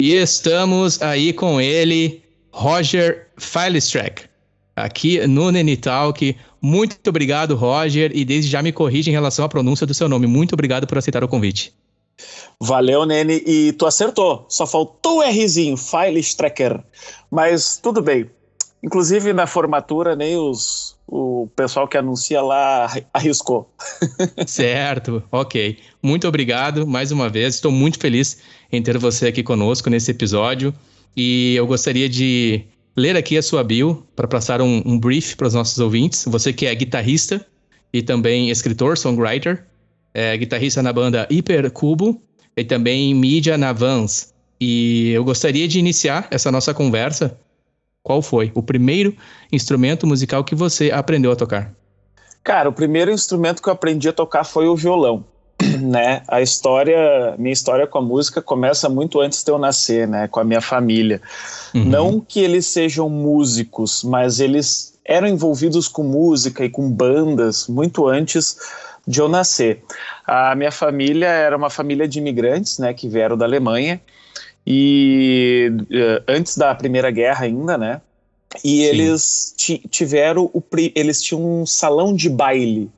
E estamos aí com ele, Roger Filestrack, aqui no Neni Talk. Muito obrigado, Roger, e desde já me corrija em relação à pronúncia do seu nome. Muito obrigado por aceitar o convite. Valeu, Nene, e tu acertou. Só faltou o Rzinho, Filestracker. Mas tudo bem. Inclusive na formatura nem os o pessoal que anuncia lá arriscou. certo, ok. Muito obrigado mais uma vez. Estou muito feliz em ter você aqui conosco nesse episódio. E eu gostaria de ler aqui a sua bio para passar um, um brief para os nossos ouvintes. Você que é guitarrista e também escritor, songwriter, é guitarrista na banda Hipercubo e também mídia na Vans. E eu gostaria de iniciar essa nossa conversa qual foi o primeiro instrumento musical que você aprendeu a tocar? Cara, o primeiro instrumento que eu aprendi a tocar foi o violão. Né? A história, minha história com a música começa muito antes de eu nascer, né? Com a minha família. Uhum. Não que eles sejam músicos, mas eles eram envolvidos com música e com bandas muito antes de eu nascer. A minha família era uma família de imigrantes, né? Que vieram da Alemanha e uh, antes da Primeira Guerra ainda, né? E Sim. eles tiveram o eles tinham um salão de baile,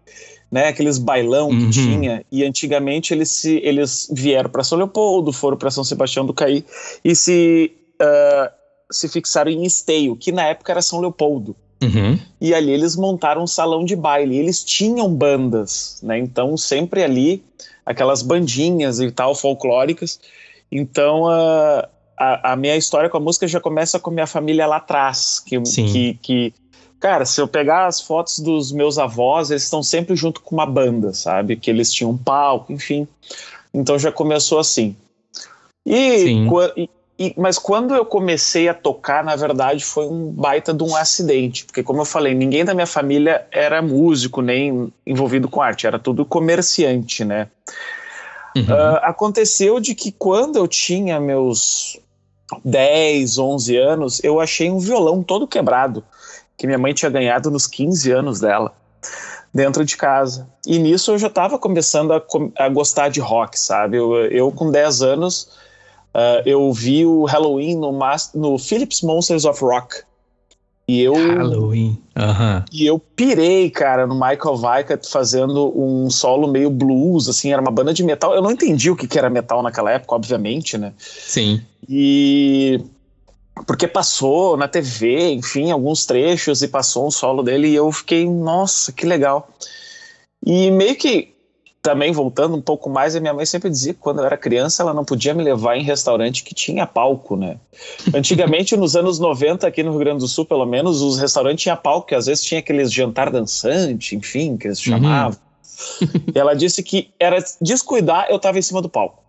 né? Aqueles bailão uhum. que tinha e antigamente eles se eles vieram para São Leopoldo, foram para São Sebastião do Caí e se uh, se fixaram em Esteio, que na época era São Leopoldo. Uhum. E ali eles montaram um salão de baile. Eles tinham bandas, né? Então sempre ali aquelas bandinhas e tal folclóricas. Então, a, a, a, minha história com a música já começa com minha família lá atrás. Que, que, que, cara, se eu pegar as fotos dos meus avós, eles estão sempre junto com uma banda, sabe? Que eles tinham um palco, enfim. Então já começou assim. E, e, e, mas quando eu comecei a tocar, na verdade, foi um baita de um acidente, porque como eu falei, ninguém da minha família era músico nem envolvido com arte, era tudo comerciante, né? Uhum. Uh, aconteceu de que quando eu tinha meus 10, 11 anos, eu achei um violão todo quebrado, que minha mãe tinha ganhado nos 15 anos dela, dentro de casa. E nisso eu já estava começando a, a, gostar de rock, sabe? Eu, eu com 10 anos, uh, eu vi o Halloween no, no Philips Monsters of Rock. E eu. Halloween. Uhum. E eu pirei, cara, no Michael Weikert fazendo um solo meio blues, assim, era uma banda de metal. Eu não entendi o que, que era metal naquela época, obviamente, né? Sim. E. Porque passou na TV, enfim, alguns trechos e passou um solo dele e eu fiquei, nossa, que legal. E meio que também voltando um pouco mais, a minha mãe sempre dizia que quando eu era criança ela não podia me levar em restaurante que tinha palco, né? Antigamente, nos anos 90, aqui no Rio Grande do Sul, pelo menos, os restaurantes tinham palco, que às vezes tinha aqueles jantar dançante, enfim, que eles uhum. chamavam. Uhum. ela disse que era descuidar, eu estava em cima do palco.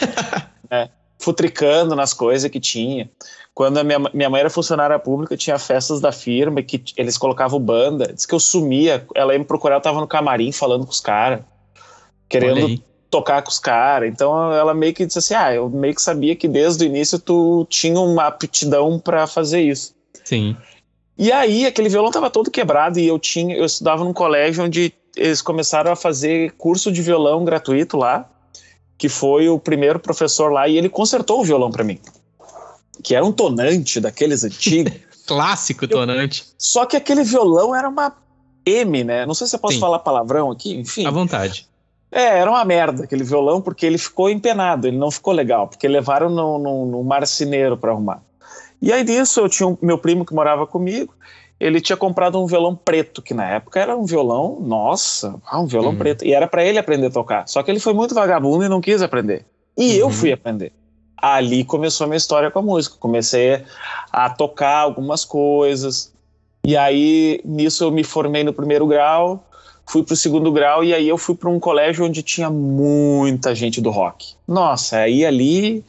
é, futricando nas coisas que tinha. Quando a minha, minha mãe era funcionária pública, tinha festas da firma que eles colocavam banda. Diz que eu sumia, ela ia me procurar, eu tava no camarim falando com os caras querendo tocar com os caras. Então ela meio que disse assim: Ah, eu meio que sabia que desde o início tu tinha uma aptidão para fazer isso. Sim. E aí aquele violão tava todo quebrado e eu tinha, eu estudava num colégio onde eles começaram a fazer curso de violão gratuito lá, que foi o primeiro professor lá e ele consertou o violão para mim. Que era um tonante daqueles antigos. Clássico tonante. Eu, só que aquele violão era uma M, né? Não sei se eu posso Sim. falar palavrão aqui, enfim. À vontade. É, era uma merda aquele violão, porque ele ficou empenado, ele não ficou legal, porque levaram no, no, no marceneiro para arrumar. E aí disso, eu tinha um, meu primo que morava comigo, ele tinha comprado um violão preto, que na época era um violão, nossa, ah, um violão uhum. preto, e era para ele aprender a tocar. Só que ele foi muito vagabundo e não quis aprender. E uhum. eu fui aprender. Ali começou a minha história com a música. Comecei a tocar algumas coisas. E aí, nisso, eu me formei no primeiro grau fui para o segundo grau e aí eu fui para um colégio onde tinha muita gente do rock. Nossa, aí ali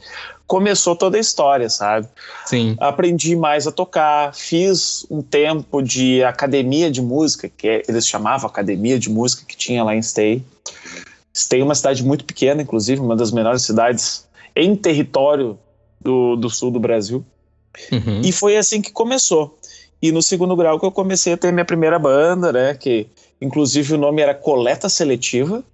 começou toda a história, sabe? Sim. Aprendi mais a tocar, fiz um tempo de academia de música, que é, eles chamavam academia de música que tinha lá em Stay. Stay é uma cidade muito pequena, inclusive, uma das menores cidades em território do, do sul do Brasil. Uhum. E foi assim que começou. E no segundo grau que eu comecei a ter minha primeira banda, né? Que Inclusive o nome era Coleta Seletiva.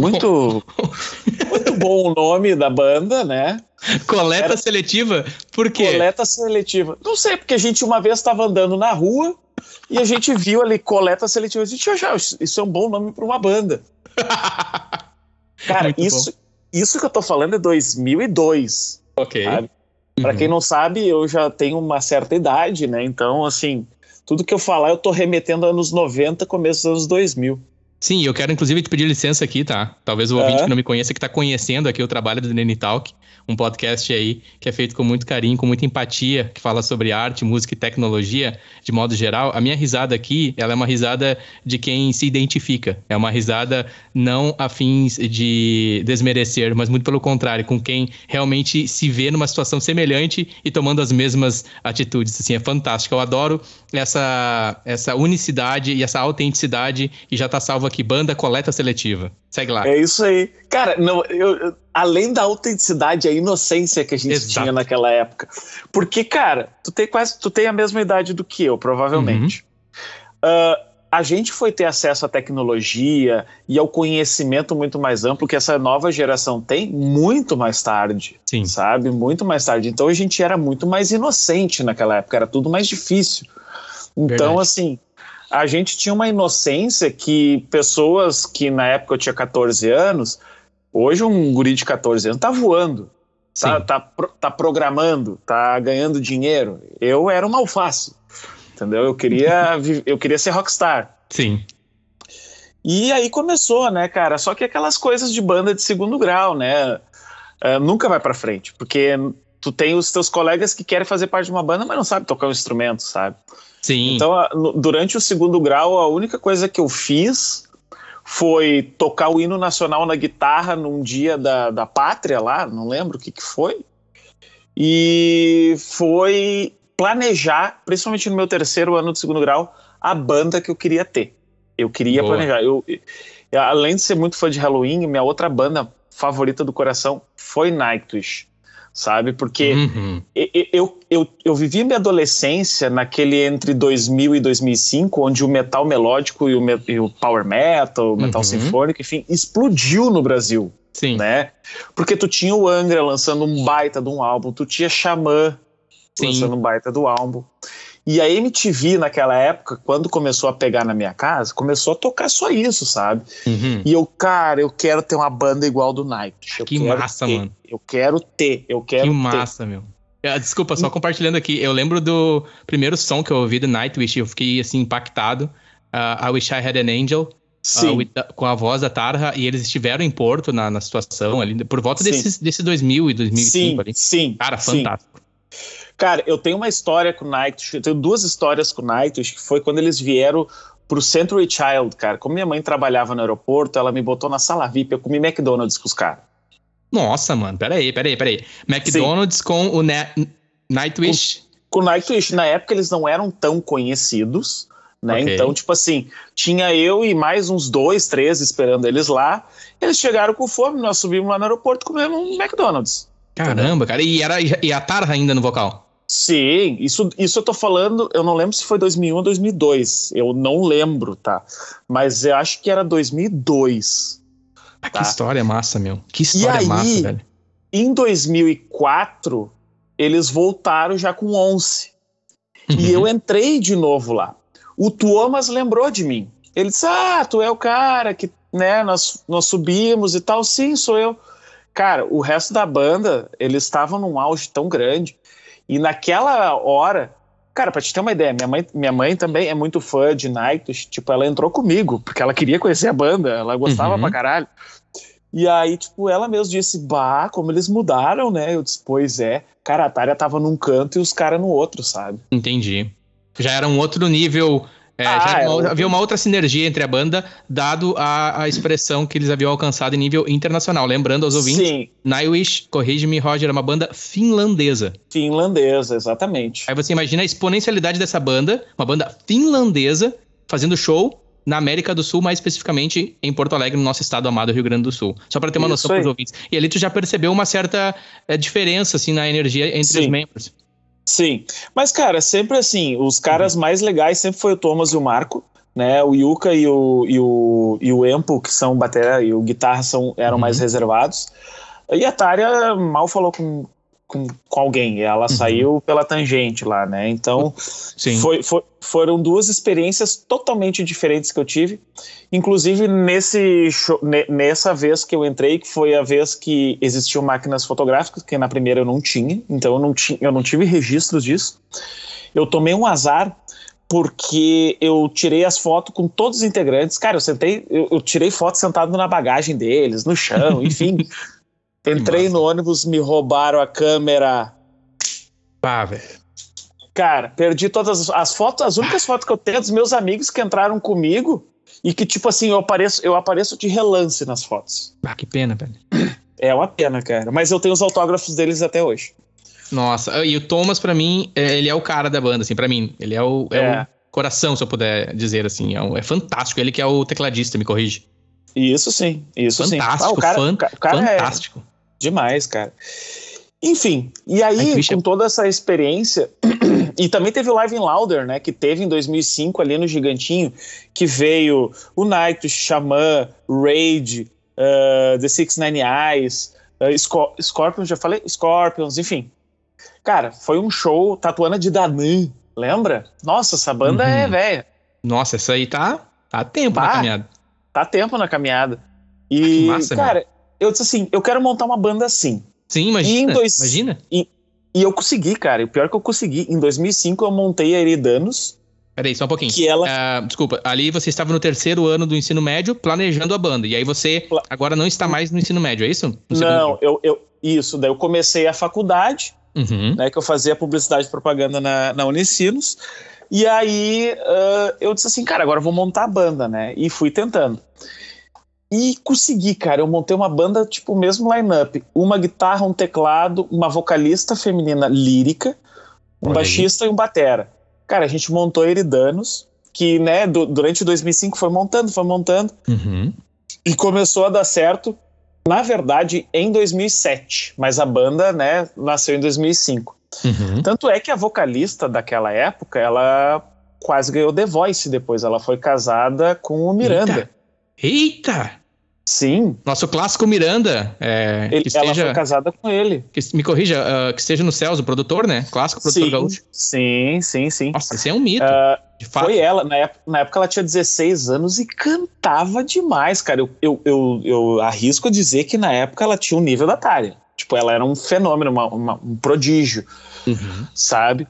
Muito, muito bom o nome da banda, né? Coleta Era... seletiva? Por quê? Coleta seletiva. Não sei, porque a gente uma vez estava andando na rua e a gente viu ali coleta seletiva. A gente achou, isso é um bom nome para uma banda. Cara, isso, isso que eu tô falando é 2002. Ok. Sabe? Para quem não sabe, eu já tenho uma certa idade, né? Então, assim, tudo que eu falar eu tô remetendo anos 90, começo dos anos 2000. Sim, eu quero inclusive te pedir licença aqui, tá? Talvez o ouvinte que não me conheça, que tá conhecendo aqui o trabalho do Nene Talk, um podcast aí que é feito com muito carinho, com muita empatia, que fala sobre arte, música e tecnologia de modo geral. A minha risada aqui, ela é uma risada de quem se identifica. É uma risada não a fins de desmerecer, mas muito pelo contrário, com quem realmente se vê numa situação semelhante e tomando as mesmas atitudes. Assim, é fantástico. Eu adoro essa, essa unicidade e essa autenticidade e já tá salvo aqui, banda coleta seletiva. Segue lá. É isso aí. Cara, não, eu, eu, além da autenticidade, a inocência que a gente Exato. tinha naquela época. Porque, cara, tu tem quase tu tem a mesma idade do que eu, provavelmente. Uhum. Uh, a gente foi ter acesso à tecnologia e ao conhecimento muito mais amplo que essa nova geração tem muito mais tarde. Sim. Sabe? Muito mais tarde. Então a gente era muito mais inocente naquela época, era tudo mais difícil. Então, Verdade. assim, a gente tinha uma inocência que pessoas que na época eu tinha 14 anos, hoje um guri de 14 anos tá voando, tá, tá, tá, programando, tá ganhando dinheiro. Eu era uma alface, entendeu? Eu queria, eu queria ser rockstar. Sim. E aí começou, né, cara? Só que aquelas coisas de banda de segundo grau, né? Uh, nunca vai para frente, porque tu tem os teus colegas que querem fazer parte de uma banda, mas não sabe tocar um instrumento, sabe? Sim. Então, durante o segundo grau, a única coisa que eu fiz foi tocar o hino nacional na guitarra num dia da, da pátria lá, não lembro o que, que foi. E foi planejar, principalmente no meu terceiro ano do segundo grau, a banda que eu queria ter. Eu queria Boa. planejar. Eu, além de ser muito fã de Halloween, minha outra banda favorita do coração foi Nightwish sabe? Porque uhum. eu, eu, eu, eu, vivi minha adolescência naquele entre 2000 e 2005, onde o metal melódico e o, e o power metal, o metal uhum. sinfônico, enfim, explodiu no Brasil. Sim. Né? Porque tu tinha o Angra lançando um baita de um álbum, tu tinha Xamã lançando um baita do álbum. E a MTV, naquela época, quando começou a pegar na minha casa, começou a tocar só isso, sabe? Uhum. E eu, cara, eu quero ter uma banda igual do Night. que massa, ter, mano. Eu quero ter, eu quero Que massa, ter. meu. Ah, desculpa, só compartilhando aqui. Eu lembro do primeiro som que eu ouvi do Nightwish, eu fiquei assim impactado. Uh, I Wish I Had an Angel. Uh, Sim. Com a voz da Tarja, e eles estiveram em Porto na, na situação ali, por volta desse, desse 2000 e 2005 sim, ali. Sim. Cara, fantástico. Cara, eu tenho uma história com o Nightwish, eu tenho duas histórias com o Nightwish, que foi quando eles vieram pro Century Child, cara. Como minha mãe trabalhava no aeroporto, ela me botou na sala VIP, eu comi McDonald's com os caras. Nossa, mano, peraí, peraí, peraí. McDonald's Sim. com o ne Nightwish? Com, com o Nightwish, na época eles não eram tão conhecidos, né? Okay. Então, tipo assim, tinha eu e mais uns dois, três esperando eles lá. Eles chegaram com fome, nós subimos lá no aeroporto e comemos um McDonald's. Caramba, cara. E, era, e a Tarra ainda no vocal? Sim, isso, isso eu tô falando, eu não lembro se foi 2001 ou 2002, eu não lembro, tá? Mas eu acho que era 2002. Ah, tá? Que história massa, meu. Que história aí, massa, velho. Em 2004, eles voltaram já com 11. Uhum. E eu entrei de novo lá. O Tuomas lembrou de mim. Ele disse: Ah, tu é o cara que, né, nós, nós subimos e tal. Sim, sou eu. Cara, o resto da banda, eles estavam num auge tão grande e naquela hora, cara, pra te ter uma ideia, minha mãe, minha mãe também é muito fã de Nightwish, tipo, ela entrou comigo, porque ela queria conhecer a banda, ela gostava uhum. pra caralho. E aí, tipo, ela mesmo disse, bah, como eles mudaram, né? Eu disse, pois é. Cara, a Tária tava num canto e os caras no outro, sabe? Entendi. Já era um outro nível é, ah, já uma, havia uma outra sinergia entre a banda, dado a, a expressão que eles haviam alcançado em nível internacional. Lembrando aos ouvintes, Sim. Nightwish, corrige-me, Roger, é uma banda finlandesa. Finlandesa, exatamente. Aí você imagina a exponencialidade dessa banda, uma banda finlandesa, fazendo show na América do Sul, mais especificamente em Porto Alegre, no nosso estado amado Rio Grande do Sul. Só para ter uma Isso noção para os ouvintes. E ali tu já percebeu uma certa é, diferença assim na energia entre Sim. os membros. Sim, mas cara, sempre assim, os caras uhum. mais legais sempre foi o Thomas e o Marco, né? O Yuka e o, e o, e o Empo, que são bateria e o guitarra, são, eram uhum. mais reservados. E a Tária mal falou com, com, com alguém, ela uhum. saiu pela tangente lá, né? Então, foi, foi, foram duas experiências totalmente diferentes que eu tive. Inclusive, nesse show, nessa vez que eu entrei, que foi a vez que existiam máquinas fotográficas, que na primeira eu não tinha, então eu não, tinha, eu não tive registros disso. Eu tomei um azar porque eu tirei as fotos com todos os integrantes. Cara, eu sentei, eu, eu tirei foto sentado na bagagem deles, no chão, enfim. Entrei no ônibus, me roubaram a câmera. Pá, velho. Cara, perdi todas as fotos, as únicas fotos que eu tenho dos meus amigos que entraram comigo e que, tipo assim, eu apareço, eu apareço de relance nas fotos. Ah, que pena, velho. É uma pena, cara. Mas eu tenho os autógrafos deles até hoje. Nossa, e o Thomas, para mim, é, ele é o cara da banda, assim, para mim. Ele é o, é, é. o coração, se eu puder dizer assim. É, um, é fantástico. Ele que é o tecladista, me corrige. Isso sim, isso fantástico, sim. Ah, o cara, fan, cara é fantástico. É Demais, cara. Enfim, e aí, Ai, com toda essa experiência, e também teve o Live in Louder, né, que teve em 2005 ali no Gigantinho, que veio o Night, o Xamã, Raid, uh, The Six Nine Eyes, uh, Scor Scorpions, já falei? Scorpions, enfim. Cara, foi um show Tatuana de Danã, lembra? Nossa, essa banda é uhum. é velha. Nossa, essa aí tá, tá tempo tá, na caminhada. Tá tempo na caminhada. E, massa, cara, eu disse assim, eu quero montar uma banda assim. Sim, imagina. Dois, imagina. E, e, eu consegui, cara. O pior é que eu consegui. Em 2005 eu montei a Eridanos. Peraí, só um pouquinho. Que ela... Uh, desculpa, ali você estava no terceiro ano do ensino médio planejando a banda. E aí você Pla... agora não está mais no ensino médio, é isso? não, eu, eu, isso. Daí eu comecei a faculdade, uhum. né? Que eu fazia publicidade e propaganda na, na Unicinos. E aí uh, eu disse assim, cara, agora eu vou montar a banda, né? E fui tentando. E consegui, cara. Eu montei uma banda, tipo, o mesmo line-up. Uma guitarra, um teclado, uma vocalista feminina lírica, um Olha baixista aí. e um batera. Cara, a gente montou Eridanos, que, né, do, durante 2005 foi montando, foi montando. Uhum. E começou a dar certo, na verdade, em 2007. Mas a banda, né, nasceu em 2005. Uhum. Tanto é que a vocalista daquela época, ela quase ganhou The Voice depois. Ela foi casada com o Miranda. Eita. Eita! Sim. Nosso clássico Miranda. É, ele, que esteja, ela foi casada com ele. Que, me corrija, uh, que esteja no céus, o produtor, né? Clássico produtor sim, gaúcho. Sim, sim, sim. Nossa, esse é um mito. Uh, de fato. Foi ela. Na época, na época ela tinha 16 anos e cantava demais, cara. Eu, eu, eu, eu arrisco dizer que na época ela tinha o um nível da Tária. Tipo, ela era um fenômeno, uma, uma, um prodígio, uhum. sabe?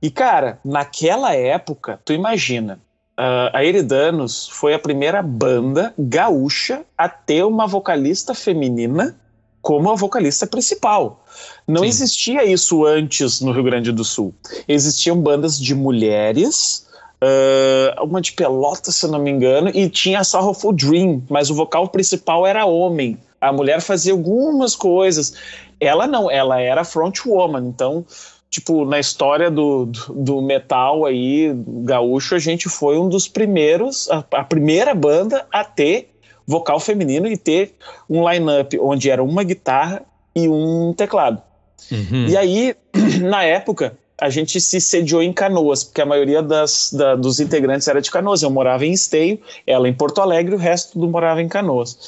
E, cara, naquela época, tu imagina, Uh, a Eridanos foi a primeira banda gaúcha a ter uma vocalista feminina como a vocalista principal. Não Sim. existia isso antes no Rio Grande do Sul. Existiam bandas de mulheres, uh, uma de Pelota, se não me engano, e tinha a Sorrowful Dream, mas o vocal principal era homem. A mulher fazia algumas coisas. Ela não, ela era frontwoman, então tipo, na história do, do, do, metal aí, gaúcho, a gente foi um dos primeiros, a, a primeira banda a ter vocal feminino e ter um line-up onde era uma guitarra e um teclado. Uhum. E aí, na época, a gente se sediou em Canoas, porque a maioria das, da, dos integrantes era de Canoas. Eu morava em Esteio, ela em Porto Alegre, o resto do morava em Canoas.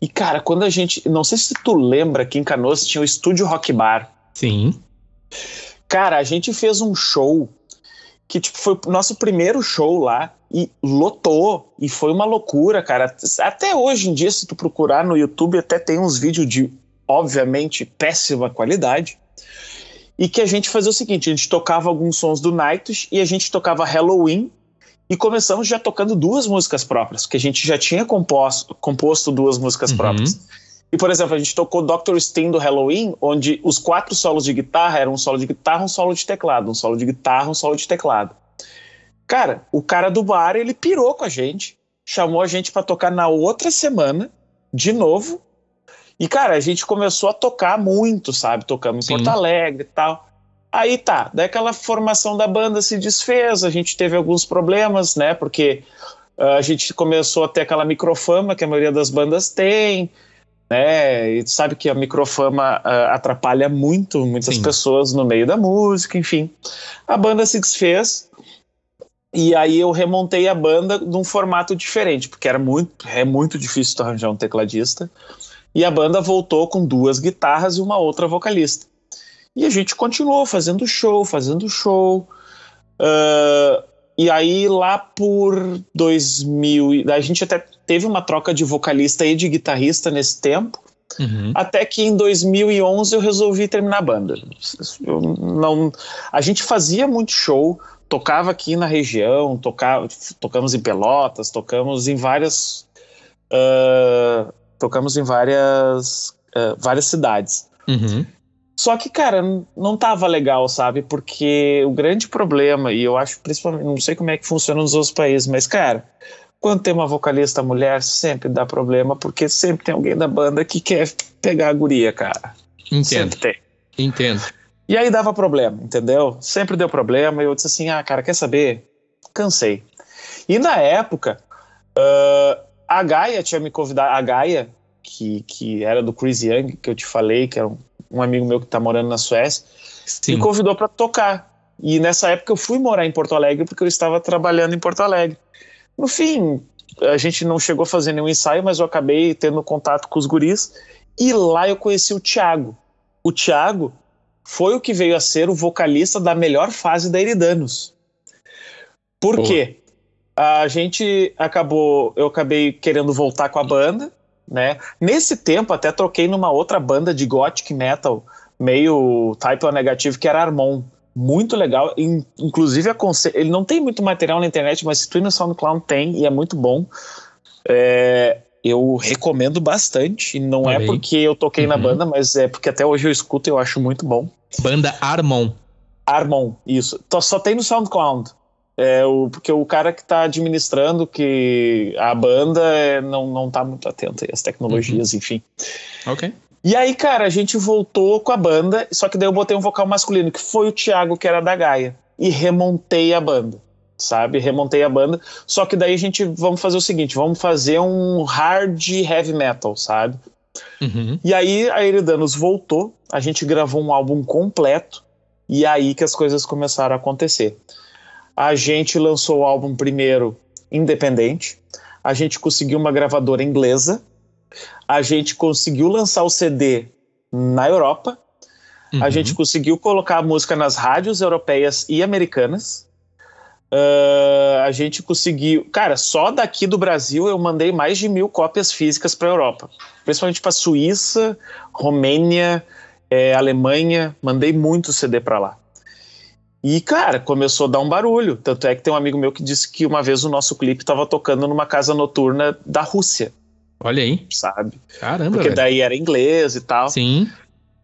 E, cara, quando a gente. Não sei se tu lembra que em Canoas tinha o estúdio Rock Bar. Sim. Cara, a gente fez um show que tipo, foi o nosso primeiro show lá e lotou. E foi uma loucura, cara. Até hoje em dia, se tu procurar no YouTube, até tem uns vídeos de, obviamente, péssima qualidade. E que a gente fazia o seguinte: a gente tocava alguns sons do Nights e a gente tocava Halloween. E começamos já tocando duas músicas próprias, que a gente já tinha composto, composto duas músicas uhum. próprias. E, por exemplo, a gente tocou Dr. Steen do Halloween, onde os quatro solos de guitarra eram um solo de guitarra, um solo de teclado, um solo de guitarra, um solo de teclado. Cara, o cara do bar, ele pirou com a gente, chamou a gente para tocar na outra semana, de novo. E, cara, a gente começou a tocar muito, sabe? Tocamos em Sim. Porto Alegre e tal. Aí tá, daí aquela formação da banda se desfez, a gente teve alguns problemas, né? Porque uh, a gente começou a ter aquela microfama que a maioria das bandas tem né? E tu sabe que a microfama uh, atrapalha muito muitas Sim. pessoas no meio da música, enfim. A banda se desfez E aí eu remontei a banda num formato diferente, porque era muito, é muito difícil arranjar um tecladista. E a banda voltou com duas guitarras e uma outra vocalista. E a gente continuou fazendo show, fazendo show. Uh, e aí lá por 2000, a gente até teve uma troca de vocalista e de guitarrista nesse tempo. Uhum. Até que em 2011 eu resolvi terminar a banda. Eu não, a gente fazia muito show, tocava aqui na região, tocava, tocamos em Pelotas, tocamos em várias. Uh, tocamos em várias, uh, várias cidades. Uhum. Só que, cara, não tava legal, sabe? Porque o grande problema, e eu acho principalmente, não sei como é que funciona nos outros países, mas, cara, quando tem uma vocalista mulher, sempre dá problema, porque sempre tem alguém da banda que quer pegar a guria, cara. Entendo. Sempre tem. Entendo. E aí dava problema, entendeu? Sempre deu problema. E eu disse assim: ah, cara, quer saber? Cansei. E na época, uh, a Gaia tinha me convidado. A Gaia, que, que era do Chris Young, que eu te falei, que era um, um amigo meu que tá morando na Suécia, Sim. me convidou para tocar. E nessa época eu fui morar em Porto Alegre porque eu estava trabalhando em Porto Alegre. No fim, a gente não chegou a fazer nenhum ensaio, mas eu acabei tendo contato com os guris. E lá eu conheci o Thiago. O Thiago foi o que veio a ser o vocalista da melhor fase da Eridanos. Por quê? A gente acabou, eu acabei querendo voltar com a banda, né? Nesse tempo até troquei numa outra banda de gothic metal, meio type O negativo, que era Armon. Muito legal, inclusive ele não tem muito material na internet, mas se tu ir no SoundCloud tem e é muito bom. É, eu recomendo bastante. E não é porque eu toquei uhum. na banda, mas é porque até hoje eu escuto e eu acho muito bom. Banda Armon. Armon, isso. Só tem no SoundCloud. É, o, porque o cara que está administrando que a banda é, não, não tá muito atento às tecnologias, uhum. enfim. Ok. E aí, cara, a gente voltou com a banda, só que daí eu botei um vocal masculino, que foi o Thiago, que era da Gaia. E remontei a banda sabe? Remontei a banda. Só que daí a gente vamos fazer o seguinte: vamos fazer um hard heavy metal, sabe? Uhum. E aí a Eridanos voltou, a gente gravou um álbum completo, e aí que as coisas começaram a acontecer. A gente lançou o álbum primeiro independente, a gente conseguiu uma gravadora inglesa, a gente conseguiu lançar o CD na Europa, uhum. a gente conseguiu colocar a música nas rádios europeias e americanas, Uh, a gente conseguiu. Cara, só daqui do Brasil eu mandei mais de mil cópias físicas para a Europa, principalmente para Suíça, Romênia, é, Alemanha. Mandei muito CD para lá. E, cara, começou a dar um barulho. Tanto é que tem um amigo meu que disse que uma vez o nosso clipe estava tocando numa casa noturna da Rússia. Olha aí. Sabe? Caramba. Porque velho. daí era inglês e tal. Sim.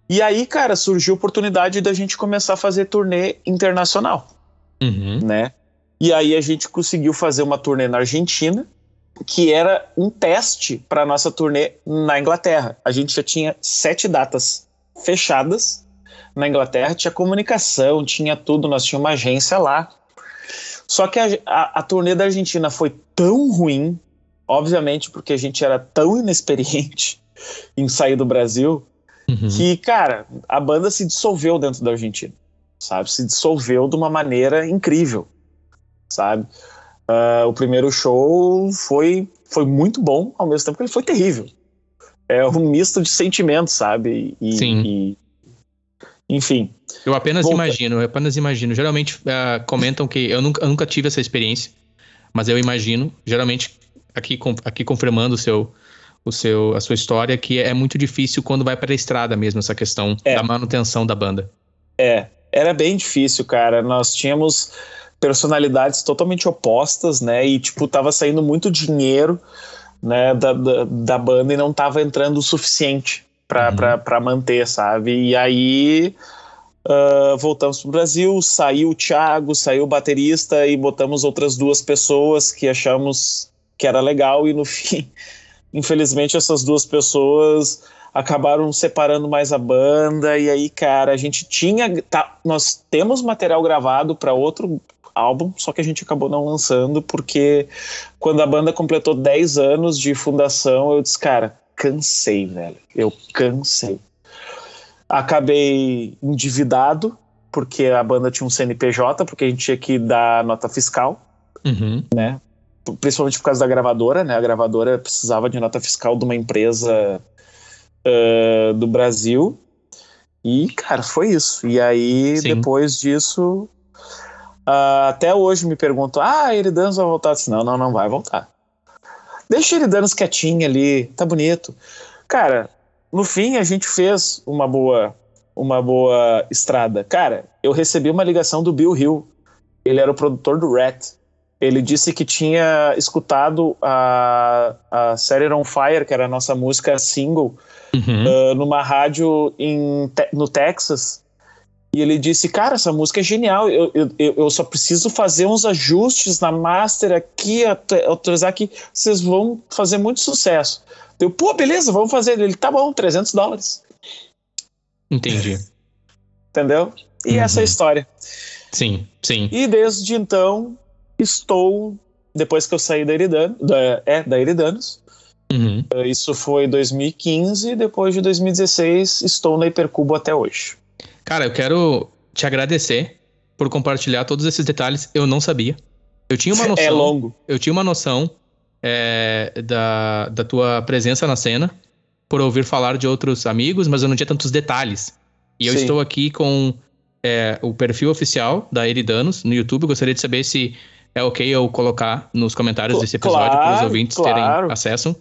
E aí, cara, surgiu a oportunidade da gente começar a fazer turnê internacional. Uhum. Né? E aí a gente conseguiu fazer uma turnê na Argentina, que era um teste para a nossa turnê na Inglaterra. A gente já tinha sete datas fechadas na Inglaterra, tinha comunicação, tinha tudo, nós tínhamos uma agência lá. Só que a, a, a turnê da Argentina foi tão ruim, obviamente porque a gente era tão inexperiente em sair do Brasil, uhum. que, cara, a banda se dissolveu dentro da Argentina, sabe? Se dissolveu de uma maneira incrível sabe? Uh, o primeiro show foi, foi muito bom, ao mesmo tempo que ele foi terrível. É um misto de sentimentos, sabe? E, Sim. E, enfim. Eu apenas Volta. imagino, eu apenas imagino. Geralmente uh, comentam que eu nunca, eu nunca tive essa experiência, mas eu imagino, geralmente, aqui, aqui confirmando o seu, o seu, a sua história, que é muito difícil quando vai para a estrada mesmo, essa questão é. da manutenção da banda. É, era bem difícil, cara. Nós tínhamos personalidades totalmente opostas, né? E, tipo, tava saindo muito dinheiro né, da, da, da banda e não tava entrando o suficiente para uhum. manter, sabe? E aí uh, voltamos pro Brasil, saiu o Thiago, saiu o baterista e botamos outras duas pessoas que achamos que era legal e no fim, infelizmente, essas duas pessoas acabaram separando mais a banda e aí, cara, a gente tinha, tá, nós temos material gravado para outro álbum, só que a gente acabou não lançando porque quando a banda completou 10 anos de fundação, eu disse, cara, cansei, velho. Eu cansei. Acabei endividado porque a banda tinha um CNPJ, porque a gente tinha que dar nota fiscal, uhum. né? Principalmente por causa da gravadora, né? A gravadora precisava de nota fiscal de uma empresa uh, do Brasil. E, cara, foi isso. E aí, Sim. depois disso, uh, até hoje me perguntam: ah, Eridanos vai voltar? disse, não, não, não vai voltar. Deixa Eridanos quietinho ali, tá bonito. Cara, no fim a gente fez uma boa uma boa estrada. Cara, eu recebi uma ligação do Bill Hill. Ele era o produtor do Rat. Ele disse que tinha escutado a, a Set on Fire, que era a nossa música single, uhum. uh, numa rádio em, no Texas. E ele disse: Cara, essa música é genial. Eu, eu, eu só preciso fazer uns ajustes na master aqui, autorizar que vocês vão fazer muito sucesso. Eu, pô, beleza, vamos fazer. Ele, tá bom, 300 dólares. Entendi. Entendeu? E uhum. essa é a história. Sim, sim. E desde então, estou, depois que eu saí da Eridanos, da, é, da Eridanos, uhum. Eh, isso foi 2015, depois de 2016, estou na Hipercubo até hoje. Cara, eu quero te agradecer por compartilhar todos esses detalhes. Eu não sabia. Eu tinha uma é noção. É longo. Eu tinha uma noção é, da, da tua presença na cena por ouvir falar de outros amigos, mas eu não tinha tantos detalhes. E eu Sim. estou aqui com é, o perfil oficial da Eridanos no YouTube. gostaria de saber se é ok eu colocar nos comentários desse episódio claro, para os ouvintes claro. terem acesso.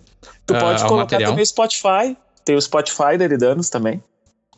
Tu uh, pode colocar material. também Spotify. Tem o Spotify da Eridanos também.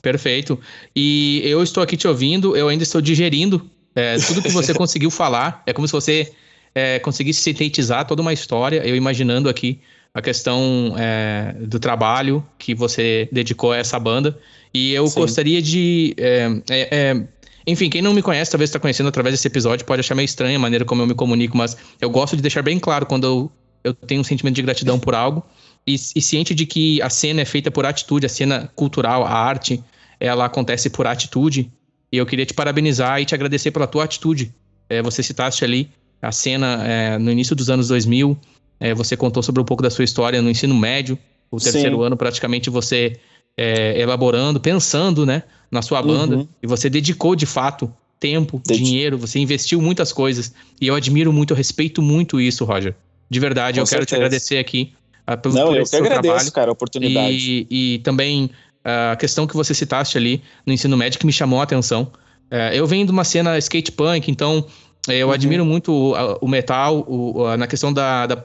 Perfeito. E eu estou aqui te ouvindo, eu ainda estou digerindo é, tudo que você conseguiu falar. É como se você é, conseguisse sintetizar toda uma história, eu imaginando aqui a questão é, do trabalho que você dedicou a essa banda. E eu Sim. gostaria de. É, é, é enfim, quem não me conhece, talvez está conhecendo através desse episódio, pode achar meio estranha a maneira como eu me comunico, mas eu gosto de deixar bem claro quando eu, eu tenho um sentimento de gratidão por algo e, e ciente de que a cena é feita por atitude, a cena cultural, a arte, ela acontece por atitude. E eu queria te parabenizar e te agradecer pela tua atitude. É, você citaste ali a cena é, no início dos anos 2000, é, você contou sobre um pouco da sua história no ensino médio, o terceiro Sim. ano praticamente você é, elaborando, pensando, né, na sua banda, uhum. e você dedicou de fato tempo, dinheiro, você investiu muitas coisas, e eu admiro muito, eu respeito muito isso, Roger. De verdade, Com eu certeza. quero te agradecer aqui uh, pelo Não, eu que agradeço, trabalho. cara, a oportunidade. E, e também uh, a questão que você citaste ali no ensino médio que me chamou a atenção. Uh, eu venho de uma cena skate punk, então eu uhum. admiro muito o, o metal o, na questão da, da,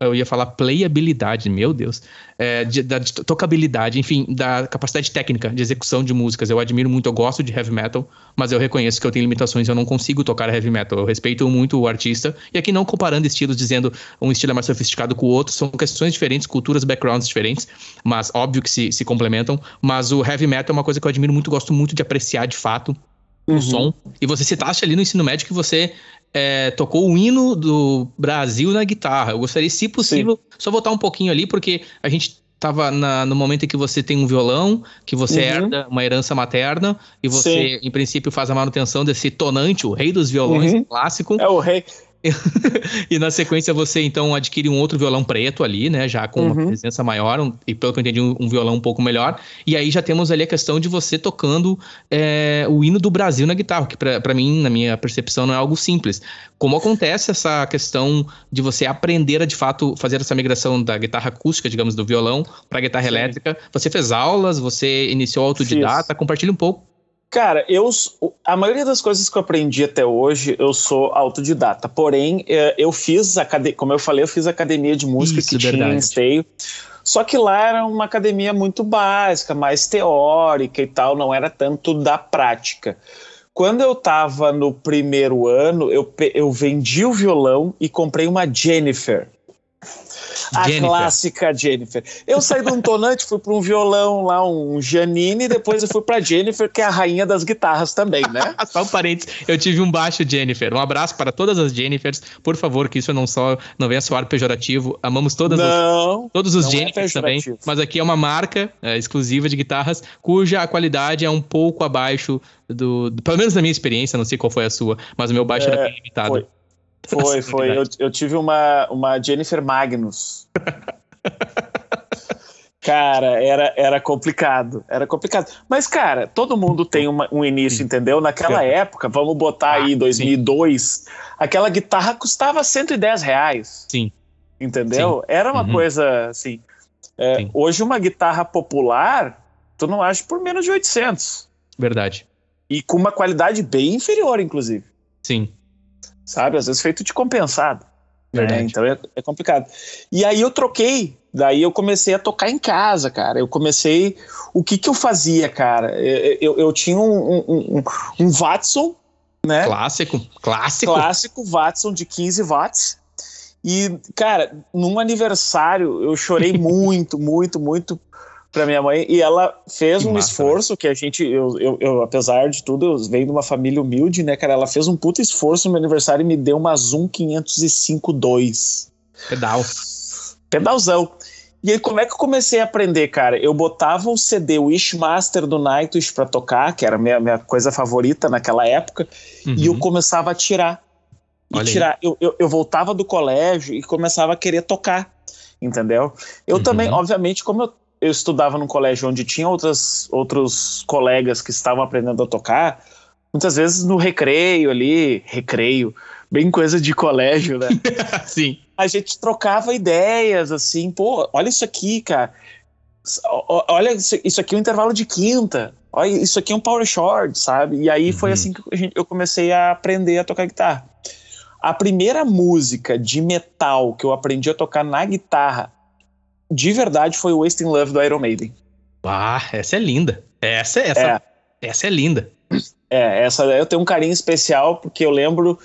Eu ia falar playabilidade, meu Deus. É, de, da de tocabilidade, enfim, da capacidade técnica de execução de músicas. Eu admiro muito, eu gosto de heavy metal, mas eu reconheço que eu tenho limitações, eu não consigo tocar heavy metal. Eu respeito muito o artista. E aqui não comparando estilos, dizendo um estilo é mais sofisticado com o outro, são questões diferentes, culturas, backgrounds diferentes, mas óbvio que se, se complementam. Mas o heavy metal é uma coisa que eu admiro muito, gosto muito de apreciar de fato uhum. o som. E você citaste ali no ensino médio que você é, tocou o hino do Brasil na guitarra. Eu gostaria, se possível, Sim. só voltar um pouquinho ali, porque a gente estava no momento em que você tem um violão, que você uhum. herda uma herança materna, e você, Sim. em princípio, faz a manutenção desse tonante, o rei dos violões uhum. clássico. É o rei. e na sequência você então adquire um outro violão preto ali, né? Já com uhum. uma presença maior, um, e pelo que eu entendi, um, um, violão um pouco melhor. E aí já temos ali a questão de você tocando é, o hino do Brasil na guitarra, que para mim, na minha percepção, não é algo simples. Como acontece essa questão de você aprender a de fato fazer essa migração da guitarra acústica, digamos, do violão para guitarra Sim. elétrica? Você fez aulas, você iniciou autodidata? Fiz. Compartilhe um pouco Cara, eu a maioria das coisas que eu aprendi até hoje eu sou autodidata. Porém, é, eu fiz como eu falei, eu fiz academia de música Isso, que verdade. tinha em Esteio. Só que lá era uma academia muito básica, mais teórica e tal, não era tanto da prática. Quando eu estava no primeiro ano, eu, eu vendi o violão e comprei uma Jennifer. A Jennifer. clássica Jennifer. Eu saí de um tonante, fui para um violão lá, um Janine, e depois eu fui para Jennifer, que é a rainha das guitarras também, né? só um parênteses, eu tive um baixo Jennifer. Um abraço para todas as Jennifers. Por favor, que isso não só não venha soar pejorativo. Amamos todas não, as, todos os é Jennifers é também. Mas aqui é uma marca é, exclusiva de guitarras cuja a qualidade é um pouco abaixo do, do, Pelo menos na minha experiência, não sei qual foi a sua, mas o meu baixo é, era bem limitado. Foi. Foi, foi. Eu, eu tive uma, uma Jennifer Magnus. Cara, era, era complicado, era complicado. Mas, cara, todo mundo tem uma, um início, entendeu? Naquela é. época, vamos botar aí, 2002, sim. aquela guitarra custava 110 reais. Sim. Entendeu? Sim. Era uma uhum. coisa assim. É, hoje, uma guitarra popular, tu não acha por menos de 800. Verdade. E com uma qualidade bem inferior, inclusive. Sim. Sabe? Às vezes feito de compensado. Né? Então é, é, complicado. E aí eu troquei. Daí eu comecei a tocar em casa, cara. Eu comecei. O que que eu fazia, cara? Eu, eu, eu tinha um, um, um, um Watson, né? Clássico, clássico. Clássico Watson de 15 watts. E, cara, num aniversário eu chorei muito, muito, muito para minha mãe e ela fez que um massa, esforço né? que a gente, eu, eu, eu, apesar de tudo, eu venho de uma família humilde, né, cara? Ela fez um puta esforço no meu aniversário e me deu uma Zoom 505 2. Pedal. Pedalzão. E aí, como é que eu comecei a aprender, cara? Eu botava o CD Wishmaster do Nightwish pra tocar, que era a minha, minha coisa favorita naquela época, uhum. e eu uhum. começava a tirar. E tirar. Eu, eu, eu voltava do colégio e começava a querer tocar entendeu? Eu uhum. também, obviamente, como eu eu estudava num colégio onde tinha outras, outros colegas que estavam aprendendo a tocar, muitas vezes no recreio ali, recreio, bem coisa de colégio, né? Sim. A gente trocava ideias, assim, pô, olha isso aqui, cara. Olha, isso aqui é um intervalo de quinta. Olha, isso aqui é um power short, sabe? E aí uhum. foi assim que eu comecei a aprender a tocar guitarra. A primeira música de metal que eu aprendi a tocar na guitarra de verdade foi o Wasting Love do Iron Maiden. Ah, essa é linda. Essa, essa, é. essa é linda. É, essa eu tenho um carinho especial porque eu lembro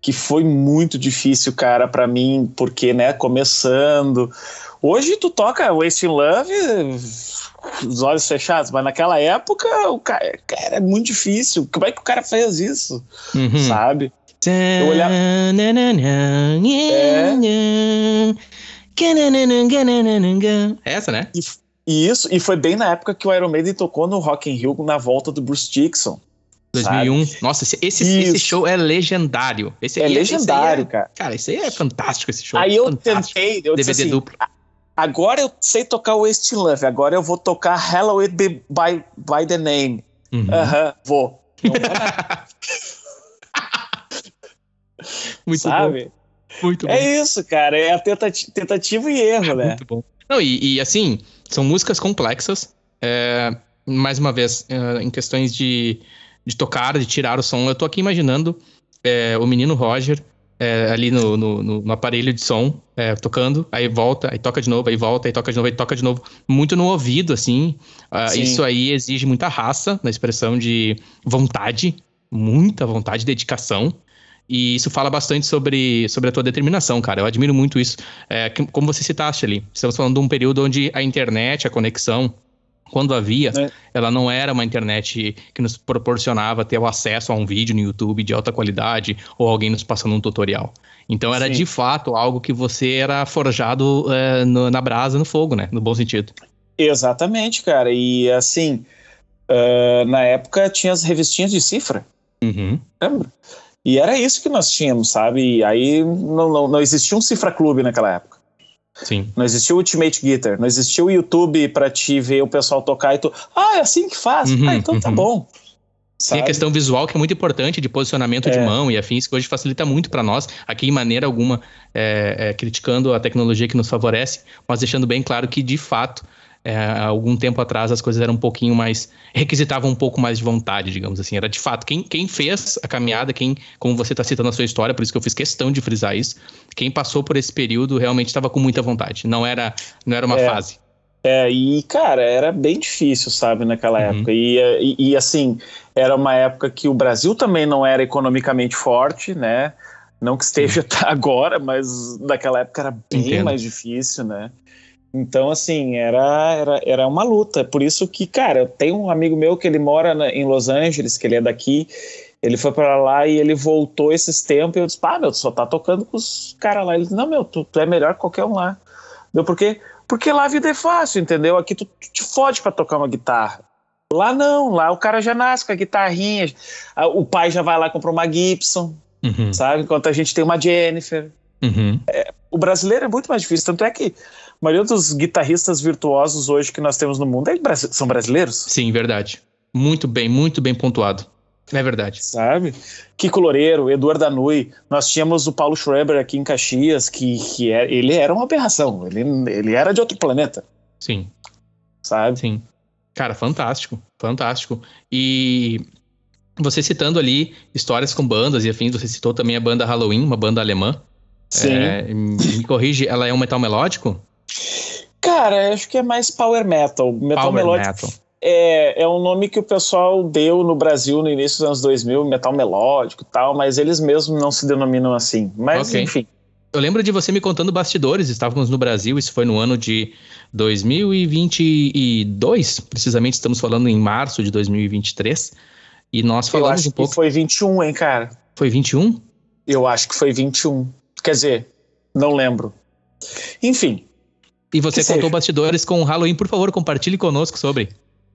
que foi muito difícil, cara, para mim, porque, né, começando. Hoje tu toca Wasting Love os olhos fechados, mas naquela época o cara, cara, é muito difícil. Como é que o cara fez isso? Uhum. Sabe? Eu olhava... É. Essa, né? E, e, isso, e foi bem na época que o Iron Maiden tocou no Rock in Rio na volta do Bruce Dixon. 2001. Sabe? Nossa, esse, esse, esse, show é legendário. Esse, é legendário, é, cara. Cara, isso aí é fantástico, esse show. Aí eu fantástico. tentei, eu DVD assim, duplo. Agora eu sei tocar o Waste Love, agora eu vou tocar Hello It Be by, by the Name. Aham, uhum. uh -huh, vou. Muito Sabe? bom. Muito é bom. É isso, cara. É a tentativa, tentativa e erro, né? Muito bom. Não, e, e assim, são músicas complexas. É, mais uma vez, é, em questões de, de tocar, de tirar o som, eu tô aqui imaginando é, o menino Roger é, ali no, no, no, aparelho de som, é, tocando, aí volta, aí toca de novo, aí volta, aí toca de novo, aí toca de novo. Muito no ouvido, assim. Uh, isso aí exige muita raça, na expressão de vontade, muita vontade, dedicação. E isso fala bastante sobre, sobre a tua determinação, cara. Eu admiro muito isso. É, como você citaste ali, estamos falando de um período onde a internet, a conexão, quando havia, é. ela não era uma internet que nos proporcionava ter o acesso a um vídeo no YouTube de alta qualidade ou alguém nos passando um tutorial. Então era Sim. de fato algo que você era forjado é, no, na brasa, no fogo, né? No bom sentido. Exatamente, cara. E assim, uh, na época tinha as revistinhas de cifra. Uhum. Lembra? E era isso que nós tínhamos, sabe? E aí não, não, não existia um Cifra Clube naquela época. Sim. Não existia o Ultimate Guitar, não existia o YouTube para te ver o pessoal tocar e tu. Ah, é assim que faz. Uhum, ah, então tá uhum. bom. Tem a questão visual que é muito importante de posicionamento é. de mão e afins, que hoje facilita muito para nós, aqui em maneira alguma é, é, criticando a tecnologia que nos favorece, mas deixando bem claro que de fato é, algum tempo atrás as coisas eram um pouquinho mais. requisitavam um pouco mais de vontade, digamos assim. Era de fato quem, quem fez a caminhada, quem, como você está citando a sua história, por isso que eu fiz questão de frisar isso, quem passou por esse período realmente estava com muita vontade. Não era, não era uma é, fase. É, e cara, era bem difícil, sabe, naquela uhum. época. E, e, e assim, era uma época que o Brasil também não era economicamente forte, né? Não que esteja agora, mas naquela época era bem Entendo. mais difícil, né? Então, assim, era, era, era uma luta. Por isso que, cara, eu tenho um amigo meu que ele mora na, em Los Angeles, que ele é daqui. Ele foi para lá e ele voltou esses tempos. E eu disse, pá, meu, tu só tá tocando com os caras lá. Ele disse, não, meu, tu, tu, é melhor que qualquer um lá. Meu, por quê? Porque lá a vida é fácil, entendeu? Aqui tu, tu te fode para tocar uma guitarra. Lá não, lá o cara já nasce com a guitarrinha. O pai já vai lá e compra uma Gibson, uhum. sabe? Enquanto a gente tem uma Jennifer. Uhum. É, o brasileiro é muito mais difícil. Tanto é que maioria dos guitarristas virtuosos hoje que nós temos no mundo é, são brasileiros. Sim, verdade. Muito bem, muito bem pontuado. É verdade. Sabe? Kiko Loureiro, Eduardo Danui, nós tínhamos o Paulo Schreber aqui em Caxias, que, que é, ele era uma aberração, ele, ele era de outro planeta. Sim. Sabe? Sim. Cara, fantástico, fantástico. E você citando ali histórias com bandas e afins, você citou também a banda Halloween, uma banda alemã. Sim. É, me corrige, ela é um metal melódico? Cara, acho que é mais power metal. Metal Power melódico metal. É, é um nome que o pessoal deu no Brasil no início dos anos 2000, metal melódico e tal, mas eles mesmos não se denominam assim. Mas, Ok. enfim. Eu lembro de você me contando bastidores, estávamos no Brasil, isso foi no ano de 2022, precisamente estamos falando em março de 2023, e nós falamos um pouco... que foi 21, hein, cara? Foi 21? Eu acho que foi 21. Quer dizer, não lembro. Enfim, E você Que contou seja. bastidores com o Halloween, por favor, compartilhe conosco sobre.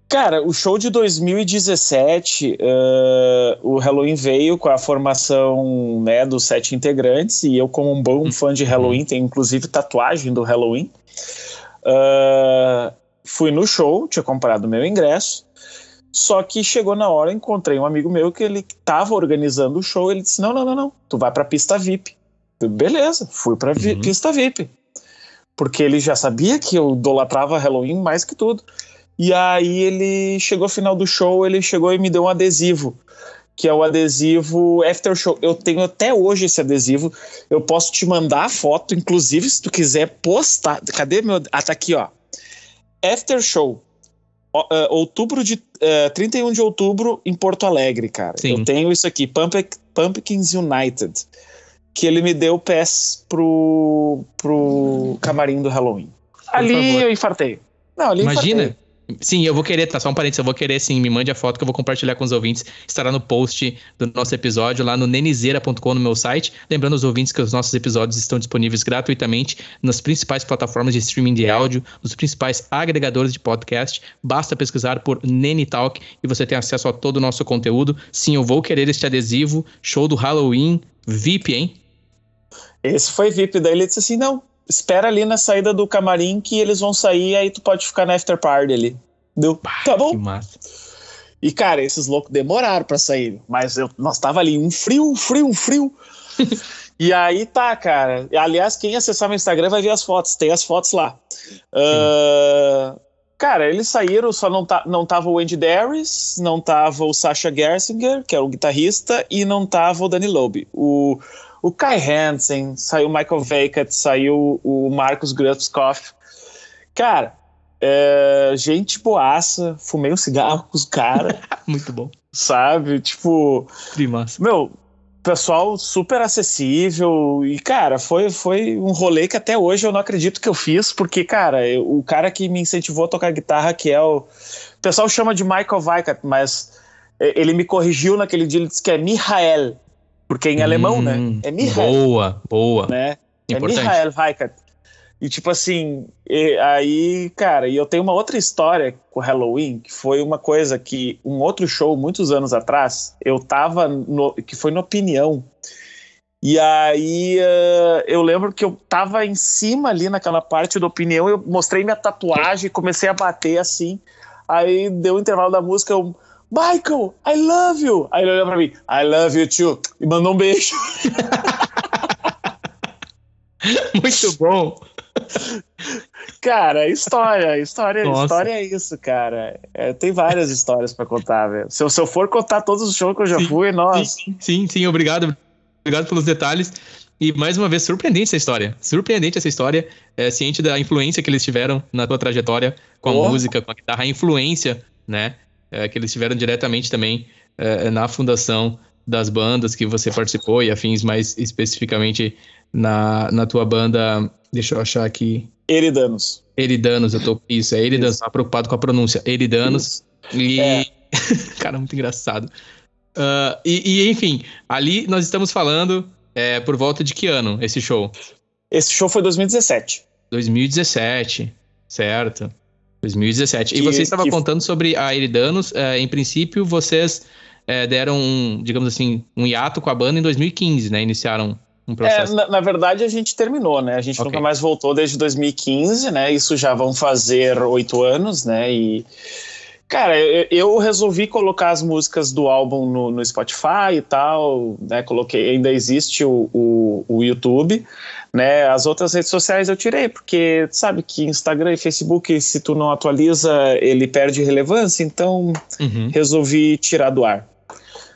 Cara, o show de 2017, eh, o Halloween veio com a formação né, dos sete integrantes, e eu, como um bom fã de Halloween, tenho inclusive tatuagem do Halloween. eh, fui no show, tinha comprado meu ingresso, só que chegou na hora, encontrei um amigo meu que ele estava organizando o show, ele disse: Não, não, não, não, tu vai pra pista VIP. Eu, Beleza, fui pra vi- Uhum. pista VIP. Porque ele já sabia que eu idolatrava Halloween mais que tudo. E aí ele chegou ao final do show, ele chegou e me deu um adesivo, que é o adesivo After Show. Eu tenho até hoje esse adesivo. Eu posso te mandar a foto, inclusive se tu quiser postar. Cadê meu? Ah, tá aqui, ó. After Show. Ah, outubro de ah, 31 de outubro em Porto Alegre, cara. Sim. Eu tenho isso aqui, Pump- Pumpkins United, que ele me deu pés pro pro camarim do Halloween. ali favor. eu infartei. Não, ali Imagina. infartei. Sim, eu vou querer, tá? Só um parênteses, eu vou querer sim, me mande a foto que eu vou compartilhar com os ouvintes. Estará no post do nosso episódio lá no nenizeira.com no meu site. Lembrando os ouvintes que os nossos episódios estão disponíveis gratuitamente nas principais plataformas de streaming de áudio, nos principais agregadores de podcast. Basta pesquisar por Nene Talk e você tem acesso a todo o nosso conteúdo. Sim, eu vou querer este adesivo, show do Halloween, VIP, hein? Esse foi VIP. Daí ele disse assim: não, espera ali na saída do camarim que eles vão sair, aí tu pode ficar na after party ali. Deu. Tá Que bom. massa. E, cara, esses loucos demoraram pra sair. Mas eu, nós tava ali, um frio, um frio, um frio. e aí tá, cara. Aliás, quem acessar meu Instagram vai ver as fotos. Tem as fotos lá. Ah, cara, eles saíram, só não, tá, não tava o Andy Darius, não tava o Sasha Gersinger, que era o guitarrista, e não tava o Danny Loeb. O, o Kai Hansen, saiu o Michael Veikat, saiu o Marcos Grutskoff. Cara, é, gente boaça, fumei um cigarro com os caras, Muito bom. sabe? Tipo, massa. meu, pessoal super acessível e, cara, foi, foi um rolê que até hoje eu não acredito que eu fiz, porque, cara, eu- o cara que me incentivou a tocar guitarra, que é o... O pessoal chama de Michael Weikat, mas é, ele me corrigiu naquele dia, ele disse que é Michael, porque em alemão, né? Hum, É Michael Boa, boa. né? Importante. É Michael Weikat. E tipo assim, e aí, cara, e eu tenho uma outra história com Halloween, que foi uma coisa que um outro show muitos anos atrás, eu tava no, que foi no Opinião. E aí eh, eu lembro que eu tava em cima ali naquela parte do Opinião, eu mostrei minha tatuagem, comecei a bater assim. Aí deu o intervalo da música, eu Michael, I love you. Aí ele olhou pra mim, I love you too. E mandou um beijo. Muito bom. Cara, história, história, Nossa. história é isso, cara. É, tem várias histórias pra contar, velho. Se, eu- se eu for contar todos os shows que eu já Sim, fui, nossa. Sim, sim, sim, obrigado. Obrigado pelos detalhes. E mais uma vez, surpreendente essa história. Surpreendente essa história. É, ciente da influência que eles tiveram na tua trajetória com a Oh. música, com a guitarra, a influência, né? É, que eles tiveram diretamente também é, na fundação das bandas que você participou e afins, mais especificamente na, na tua banda. Deixa eu achar aqui. Eridanos. Eridanos, eu tô. Isso, é Eridanos, Isso. preocupado com a pronúncia. Eridanos. E. É. Cara, muito engraçado. Ah, e, e, enfim, ali nós estamos falando é, por volta de que ano esse show? Esse show foi 2017. 2017, certo? 2017. e Que- você estava que- contando sobre a Eridanos. é, em princípio, vocês é, deram, um, digamos assim, um hiato com a banda em 2015, né? Iniciaram Um processo. É, na, na, verdade, a gente terminou, né? A gente okay. nunca mais voltou desde 2015, né? Isso já vão fazer oito anos, né? E Cara, eu, eu, resolvi colocar as músicas do álbum no, no Spotify e tal, né? Coloquei, ainda existe o, o, o, YouTube, né? As outras redes sociais eu tirei, porque sabe que Instagram e Facebook, se tu não atualiza, ele perde relevância, então uhum. resolvi tirar do ar.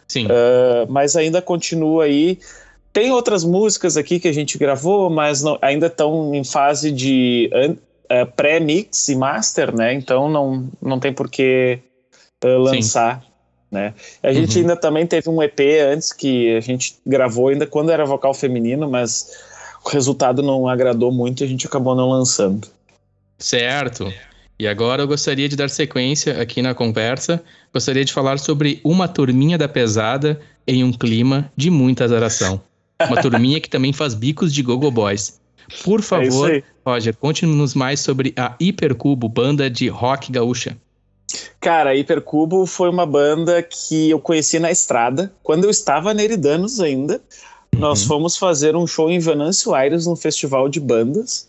Sim. Uh, mas ainda continua aí. Tem outras músicas aqui que a gente gravou, mas não, ainda estão em fase de uh, pré-mix e master, né? Então não, não tem por que uh, lançar. Sim. Né? A gente uhum. ainda também teve um EP antes que a gente gravou ainda quando era vocal feminino, mas o resultado não agradou muito e a gente acabou não lançando. Certo. E agora eu gostaria de dar sequência aqui na conversa. Gostaria de falar sobre uma turminha da pesada em um clima de muita azaração. Uma turminha que também faz bicos de Gogo Boys. Por é favor, é Roger, conte-nos mais sobre a Hipercubo, banda de rock gaúcha. Cara, a Hipercubo foi uma banda que eu conheci na estrada, quando eu estava na Eridanos ainda. Uhum. Nós fomos fazer um show em Venâncio Aires, num festival de bandas.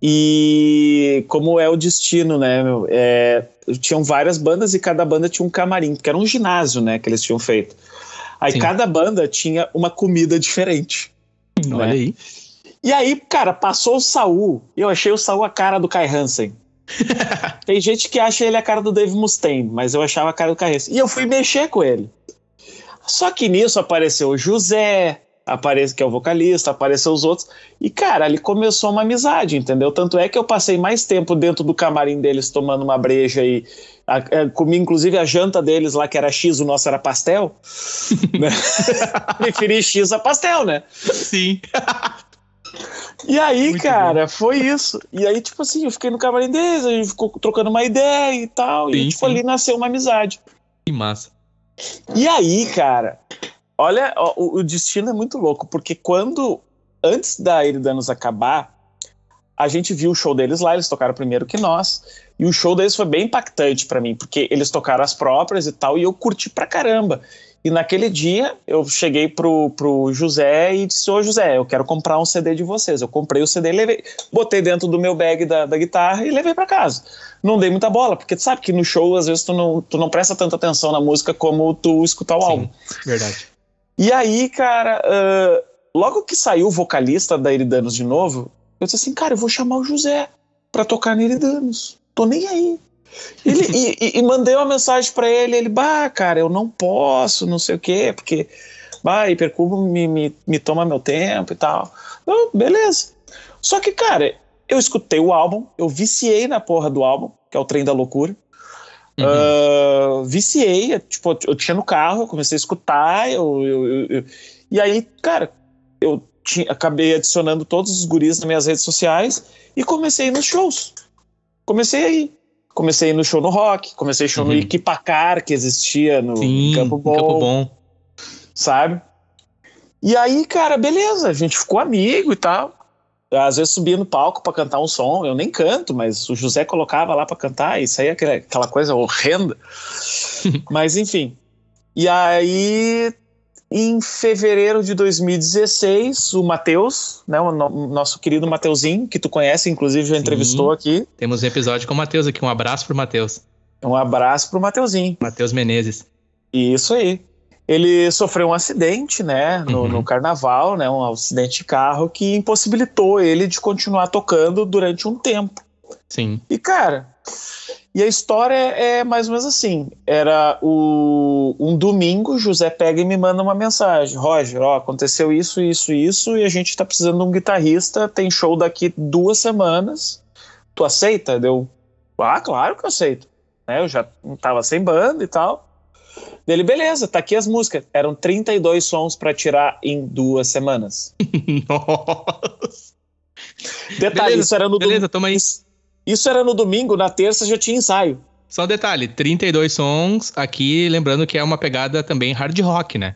E como é o destino, né? É, tinham várias bandas e cada banda tinha um camarim, que era um ginásio, né? Que eles tinham feito. Aí Sim. cada banda tinha uma comida diferente. Olha né? aí. E aí, cara, passou o Saul. E eu achei o Saul a cara do Kai Hansen. Tem gente que acha ele a cara do Dave Mustaine, mas eu achava a cara do Kai Hansen. E eu fui mexer com ele. Só que nisso apareceu o José, aparece que é o vocalista, apareceu os outros. E, cara, ali começou uma amizade, entendeu? Tanto é que eu passei mais tempo dentro do camarim deles tomando uma breja e a, a, comi inclusive a janta deles lá, que era X, o nosso era pastel. né? Preferi X a pastel, né? Sim. E aí, Muito cara, bom. foi isso. E aí, tipo assim, eu fiquei no camarim deles, a gente ficou trocando uma ideia e tal. Sim, e, tipo, sim. ali nasceu uma amizade. Que massa. E aí, cara, olha, o, o destino é muito louco, porque quando, antes da Eridanos acabar, a gente viu o show deles lá, eles tocaram primeiro que nós. E o show deles foi bem impactante para mim, porque eles tocaram as próprias e tal, e eu curti pra caramba. E naquele dia eu cheguei pro, pro José e disse: Ô José, eu quero comprar um CD de vocês. Eu comprei o CD e levei, botei dentro do meu bag da, da guitarra e levei para casa. Não dei muita bola, porque tu sabe que no show às vezes tu não, tu não presta tanta atenção na música como tu escutar o Sim, álbum. Verdade. E aí, cara, uh, logo que saiu o vocalista da Iridanos de novo, eu disse assim: cara, eu vou chamar o José pra tocar na Iridanos. Tô nem aí. Ele, e, e, mandei uma mensagem para ele, ele, bah, cara, eu não posso, não sei o quê, porque, bah, Hipercubo me, me, me toma meu tempo e tal. Eu, beleza. Só que, cara, eu escutei o álbum, eu viciei na porra do álbum, que é o Trem da Loucura. Uhum. Uh, viciei, tipo, eu tinha no carro, eu comecei a escutar, eu, eu, eu e aí, cara, eu tinha, acabei adicionando todos os guris nas minhas redes sociais e comecei nos shows. Comecei aí comecei no show no rock, comecei show uhum. no Equipacar, que existia no Sim, Campo Bom. Campo Bom. Sabe? E aí, cara, beleza, a gente ficou amigo e tal. Às vezes subia no palco para cantar um som, eu nem canto, mas o José colocava lá para cantar, isso aí é aquela coisa horrenda. mas enfim. E aí em fevereiro de 2016, o Matheus, né, o, no, nosso querido Mateuzinho, que tu conhece, inclusive já Sim, entrevistou aqui. Temos um episódio com o Matheus aqui, um abraço pro Matheus. Um abraço pro Mateuzinho. Matheus Menezes. Isso aí. Ele sofreu um acidente, né, no, uhum. no, carnaval, né, um acidente de carro que impossibilitou ele de continuar tocando durante um tempo. Sim. E, cara, e a história é mais ou menos assim: era o, um domingo, José pega e me manda uma mensagem: Roger, ó, aconteceu isso, isso, isso, e a gente tá precisando de um guitarrista, tem show daqui duas semanas. Tu aceita? Deu, ah, claro que eu aceito. Né, eu já tava sem banda e tal. Dele, beleza, tá aqui as músicas. Eram 32 sons para tirar em duas semanas. Nossa. Detalhe, beleza, isso era no Beleza, toma aí. Isso era no domingo, na terça já tinha ensaio. Só um detalhe, 32 sons aqui, lembrando que é uma pegada também hard rock, né?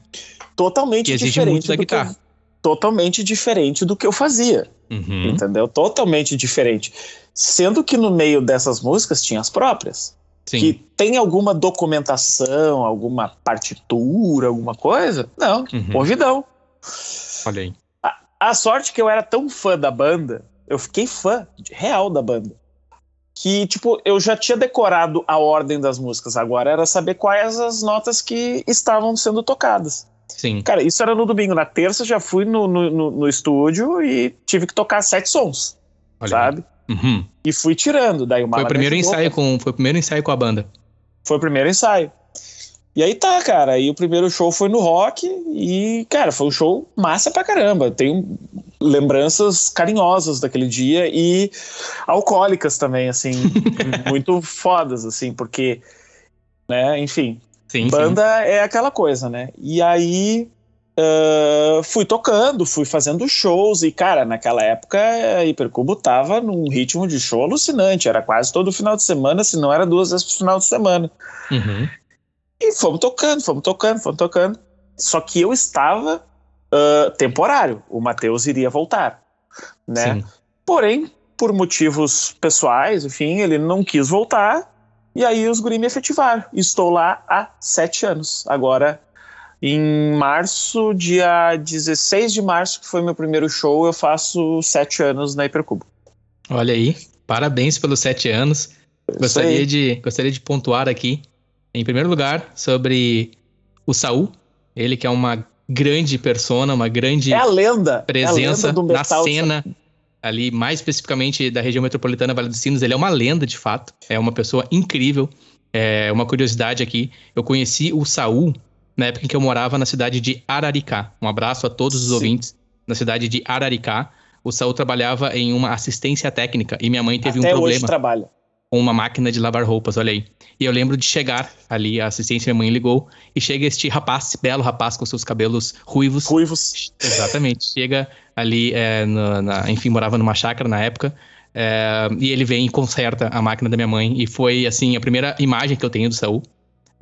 Totalmente que exige diferente muito da guitarra. Eu, totalmente diferente do que eu fazia. Uhum. Entendeu? Totalmente diferente. Sendo que no meio dessas músicas tinha as próprias. Sim. Que tem alguma documentação, alguma partitura, alguma coisa? Não, uhum. ouvidão. Olha aí. A sorte que eu era tão fã da banda, eu fiquei fã real da banda. Que, tipo, eu já tinha decorado a ordem das músicas, agora era saber quais as notas que estavam sendo tocadas. Sim. Cara, isso era no domingo. Na terça já fui no, no, no, no estúdio e tive que tocar sete sons, Olha sabe? Uhum. E fui tirando. Daí foi o primeiro ensaio com Foi o primeiro ensaio com a banda. Foi o primeiro ensaio. E aí tá, cara. Aí o primeiro show foi no rock e, cara, foi um show massa pra caramba. Tenho lembranças carinhosas daquele dia e alcoólicas também, assim, muito fodas, assim, porque, né, enfim. Sim, banda sim. é aquela coisa, né? E aí Uh, fui tocando, fui fazendo shows, e cara, naquela época a Hipercubo tava num ritmo de show alucinante, era quase todo final de semana, se não era duas vezes por final de semana. Uhum. E fomos tocando, fomos tocando, fomos tocando. Só que eu estava uh, temporário, o Matheus iria voltar, né? Sim. Porém, por motivos pessoais, enfim, ele não quis voltar, e aí os guri me efetivaram. Estou lá há sete anos, agora em março, dia 16 de março, que foi meu primeiro show, eu faço sete anos na Hipercubo. Olha aí, parabéns pelos sete anos. Gostaria de, gostaria de pontuar aqui, em primeiro lugar, sobre o Saul, ele que é uma grande persona, uma grande é a lenda, presença é na cena ali, mais especificamente da região metropolitana Vale dos Sinos. Ele é uma lenda, de fato, é uma pessoa incrível. É uma curiosidade aqui, eu conheci o Saul na época em que eu morava na cidade de Araricá. Um abraço a todos os Sim. ouvintes na cidade de Araricá. O Saul trabalhava em uma assistência técnica e minha mãe teve Até um problema. Hoje trabalha. Com uma máquina de lavar roupas, olha aí. E eu lembro de chegar ali, a assistência, minha mãe ligou, e chega este rapaz, belo rapaz com seus cabelos ruivos. Ruivos. Exatamente. Chega ali, é, no, na, enfim, morava numa chácara na época, é, e ele vem e conserta a máquina da minha mãe. E foi, assim, a primeira imagem que eu tenho do Saul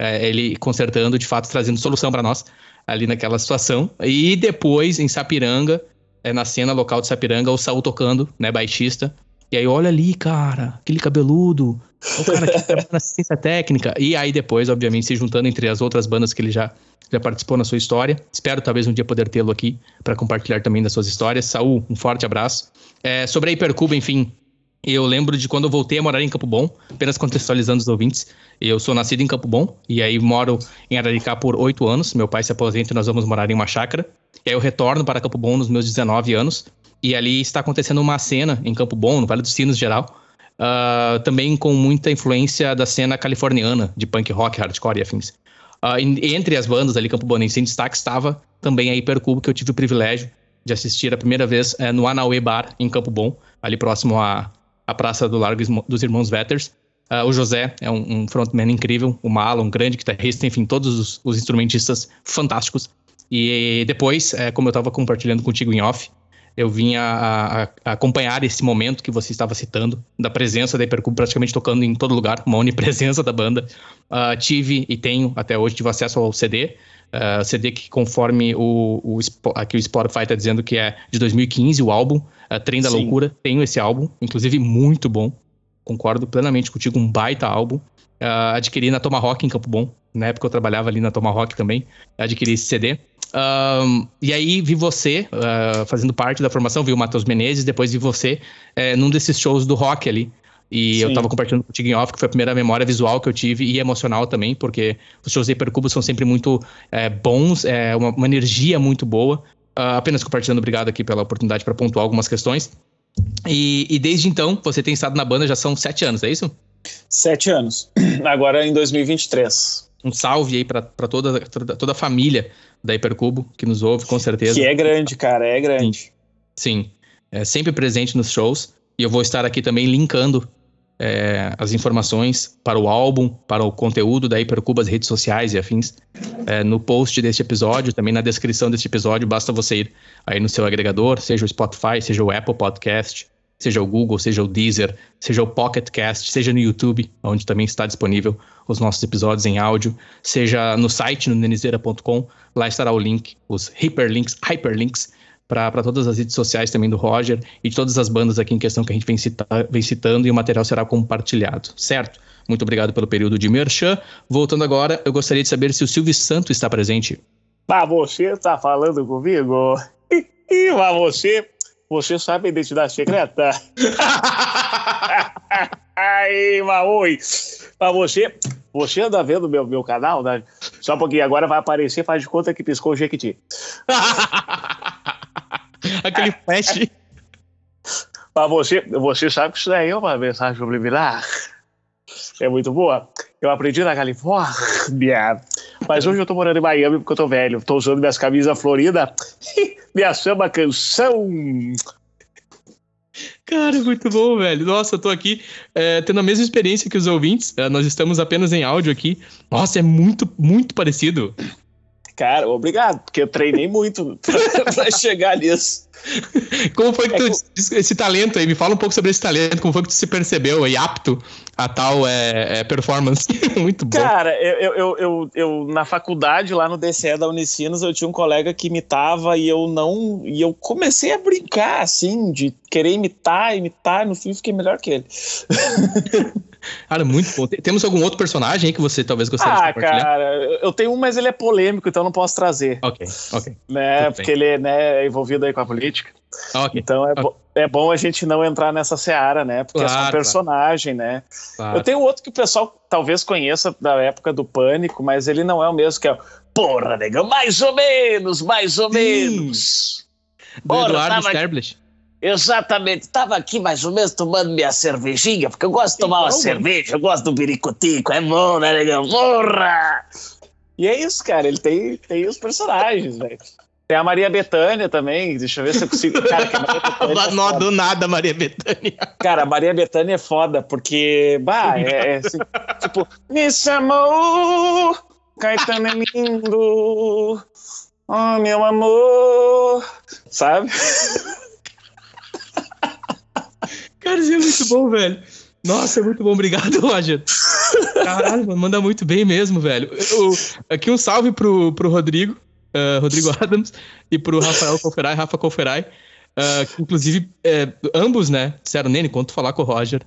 é, ele consertando, de fato, trazendo solução para nós ali naquela situação. E depois, em Sapiranga, é, na cena local de Sapiranga, o Saul tocando, né, baixista. E aí, olha ali, cara, aquele cabeludo, o cara que trabalha na assistência técnica. E aí depois, obviamente, se juntando entre as outras bandas que ele já, já participou na sua história. Espero talvez um dia poder tê-lo aqui para compartilhar também das suas histórias. Saul, um forte abraço. É, sobre a Hipercuba, enfim, eu lembro de quando eu voltei a morar em Campo Bom, apenas contextualizando os ouvintes. Eu sou nascido em Campo Bom e aí moro em Araricá por oito anos. Meu pai se aposenta e nós vamos morar em uma chácara. E aí eu retorno para Campo Bom nos meus 19 anos. E ali está acontecendo uma cena em Campo Bom, no Vale dos Sinos geral, uh, também com muita influência da cena californiana de punk rock, hardcore e afins. Uh, entre as bandas ali, Campo Bonense em destaque, estava também a Hipercubo, que eu tive o privilégio de assistir a primeira vez uh, no Anauê Bar, em Campo Bom, ali próximo a a Praça do Largo dos Irmãos Vetters. Uh, o José é um, um, frontman incrível, o Malo, um grande guitarrista, enfim, todos os, os instrumentistas fantásticos. E depois, é, como eu estava compartilhando contigo em off, eu vim a, a, a, acompanhar esse momento que você estava citando, da presença da Hypercube praticamente tocando em todo lugar, uma onipresença da banda. Uh, tive e tenho até hoje, tive acesso ao CD, uh, CD que conforme o, o, aqui o Spotify está dizendo que é de 2015 o álbum, uh, Trem da Sim. Loucura, tenho esse álbum, inclusive muito bom, concordo plenamente contigo, um baita álbum. Uh, adquiri na Tomahawk em Campo Bom, na época eu trabalhava ali na Tomahawk também, adquiri esse CD. Um, e aí vi você uh, fazendo parte da formação, vi o Matheus Menezes, depois vi você uh, num desses shows do rock ali. E Sim. eu tava compartilhando contigo em off, que foi a primeira memória visual que eu tive e emocional também, porque os shows de Hipercubo são sempre muito é, bons, é uma, uma, energia muito boa. Uh, apenas compartilhando, obrigado aqui pela oportunidade para pontuar algumas questões. E, e, desde então, você tem estado na banda já são sete anos, é isso? Sete anos. Agora em 2023. Um salve aí para toda, toda, toda a família da Hipercubo que nos ouve, com certeza. Que é grande, cara, é grande. Sim. Sim. É sempre presente nos shows. E eu vou estar aqui também linkando é, as informações para o álbum, para o conteúdo da Hipercuba, as redes sociais e afins, é, no post deste episódio, também na descrição deste episódio, basta você ir aí no seu agregador, seja o Spotify, seja o Apple Podcast, seja o Google, seja o Deezer, seja o Pocket Cast, seja no YouTube, onde também está disponível os nossos episódios em áudio, seja no site, no nenizeira.com, lá estará o link, os hyperlinks, hyperlinks para todas as redes sociais também do Roger e de todas as bandas aqui em questão que a gente vem, vem citando e o material será compartilhado, certo? Muito obrigado pelo período de merchan. Voltando agora, eu gostaria de saber se o Silvio Santo está presente. Ah, você está falando comigo? Ih, mas você, você sabe a identidade secreta? Aí, mas oi. Mas você, você anda vendo meu, meu canal, né? Só pouquinho, agora vai aparecer, faz de conta que piscou o Jequiti. Aquele flash. Mas você, você sabe que isso daí é uma mensagem subliminar. É muito boa. Eu aprendi na Califórnia. Mas hoje eu tô morando em Miami porque eu tô velho. Tô usando minhas camisas floridas. Minha samba canção. Cara, muito bom, velho. Nossa, eu tô aqui é, tendo a mesma experiência que os ouvintes. É, nós estamos apenas em áudio aqui. Nossa, é muito, muito parecido. Cara, obrigado, porque eu treinei muito pra chegar nisso. Como foi que tu, é, esse talento aí, me fala um pouco sobre esse talento, como foi que tu se percebeu aí apto a tal é, é, performance? Muito bom. Cara, eu, eu, eu, eu, na faculdade, lá no DCE da Unicinos, eu tinha um colega que imitava e eu não. E eu comecei a brincar, assim, de querer imitar, imitar, e no fim fiquei melhor que ele. Cara, muito bom. Temos algum outro personagem aí que você talvez gostaria ah, de compartilhar? cara, eu tenho um, mas ele é polêmico, então não posso trazer. Ok, ok. Né, porque ele né, é envolvido aí com a política. Okay. Então é, okay. bo é bom a gente não entrar nessa seara, né? Porque claro, é só um personagem, claro. né? Claro. Eu tenho outro que o pessoal talvez conheça da época do Pânico, mas ele não é o mesmo, que é o Porra, negão, mais ou menos, mais ou Sim. menos. Do Porra, Eduardo tava... Exatamente, estava aqui mais ou menos tomando minha cervejinha, porque eu gosto de tomar uma cerveja, eu gosto do biricotico, é bom, né, negão? Porra! E é isso, cara, ele tem, tem os personagens, velho. Tem a Maria Bethânia também, deixa eu ver se eu consigo. Cara, que a Maria é do nada, Maria Bethânia. Cara, a Maria Bethânia é foda, porque, bah, é, é assim, tipo, me chamou, Caetano é lindo, oh, meu amor, sabe? Cara, isso é muito bom, velho. Nossa, é muito bom. Obrigado, Roger. Caralho, mano, manda muito bem mesmo, velho. Eu, aqui um salve pro, pro Rodrigo uh, Rodrigo Adams, e pro Rafael Conferai, Rafa Conferai, uh, que inclusive é, ambos, né, disseram, Nene, quando falar com o Roger,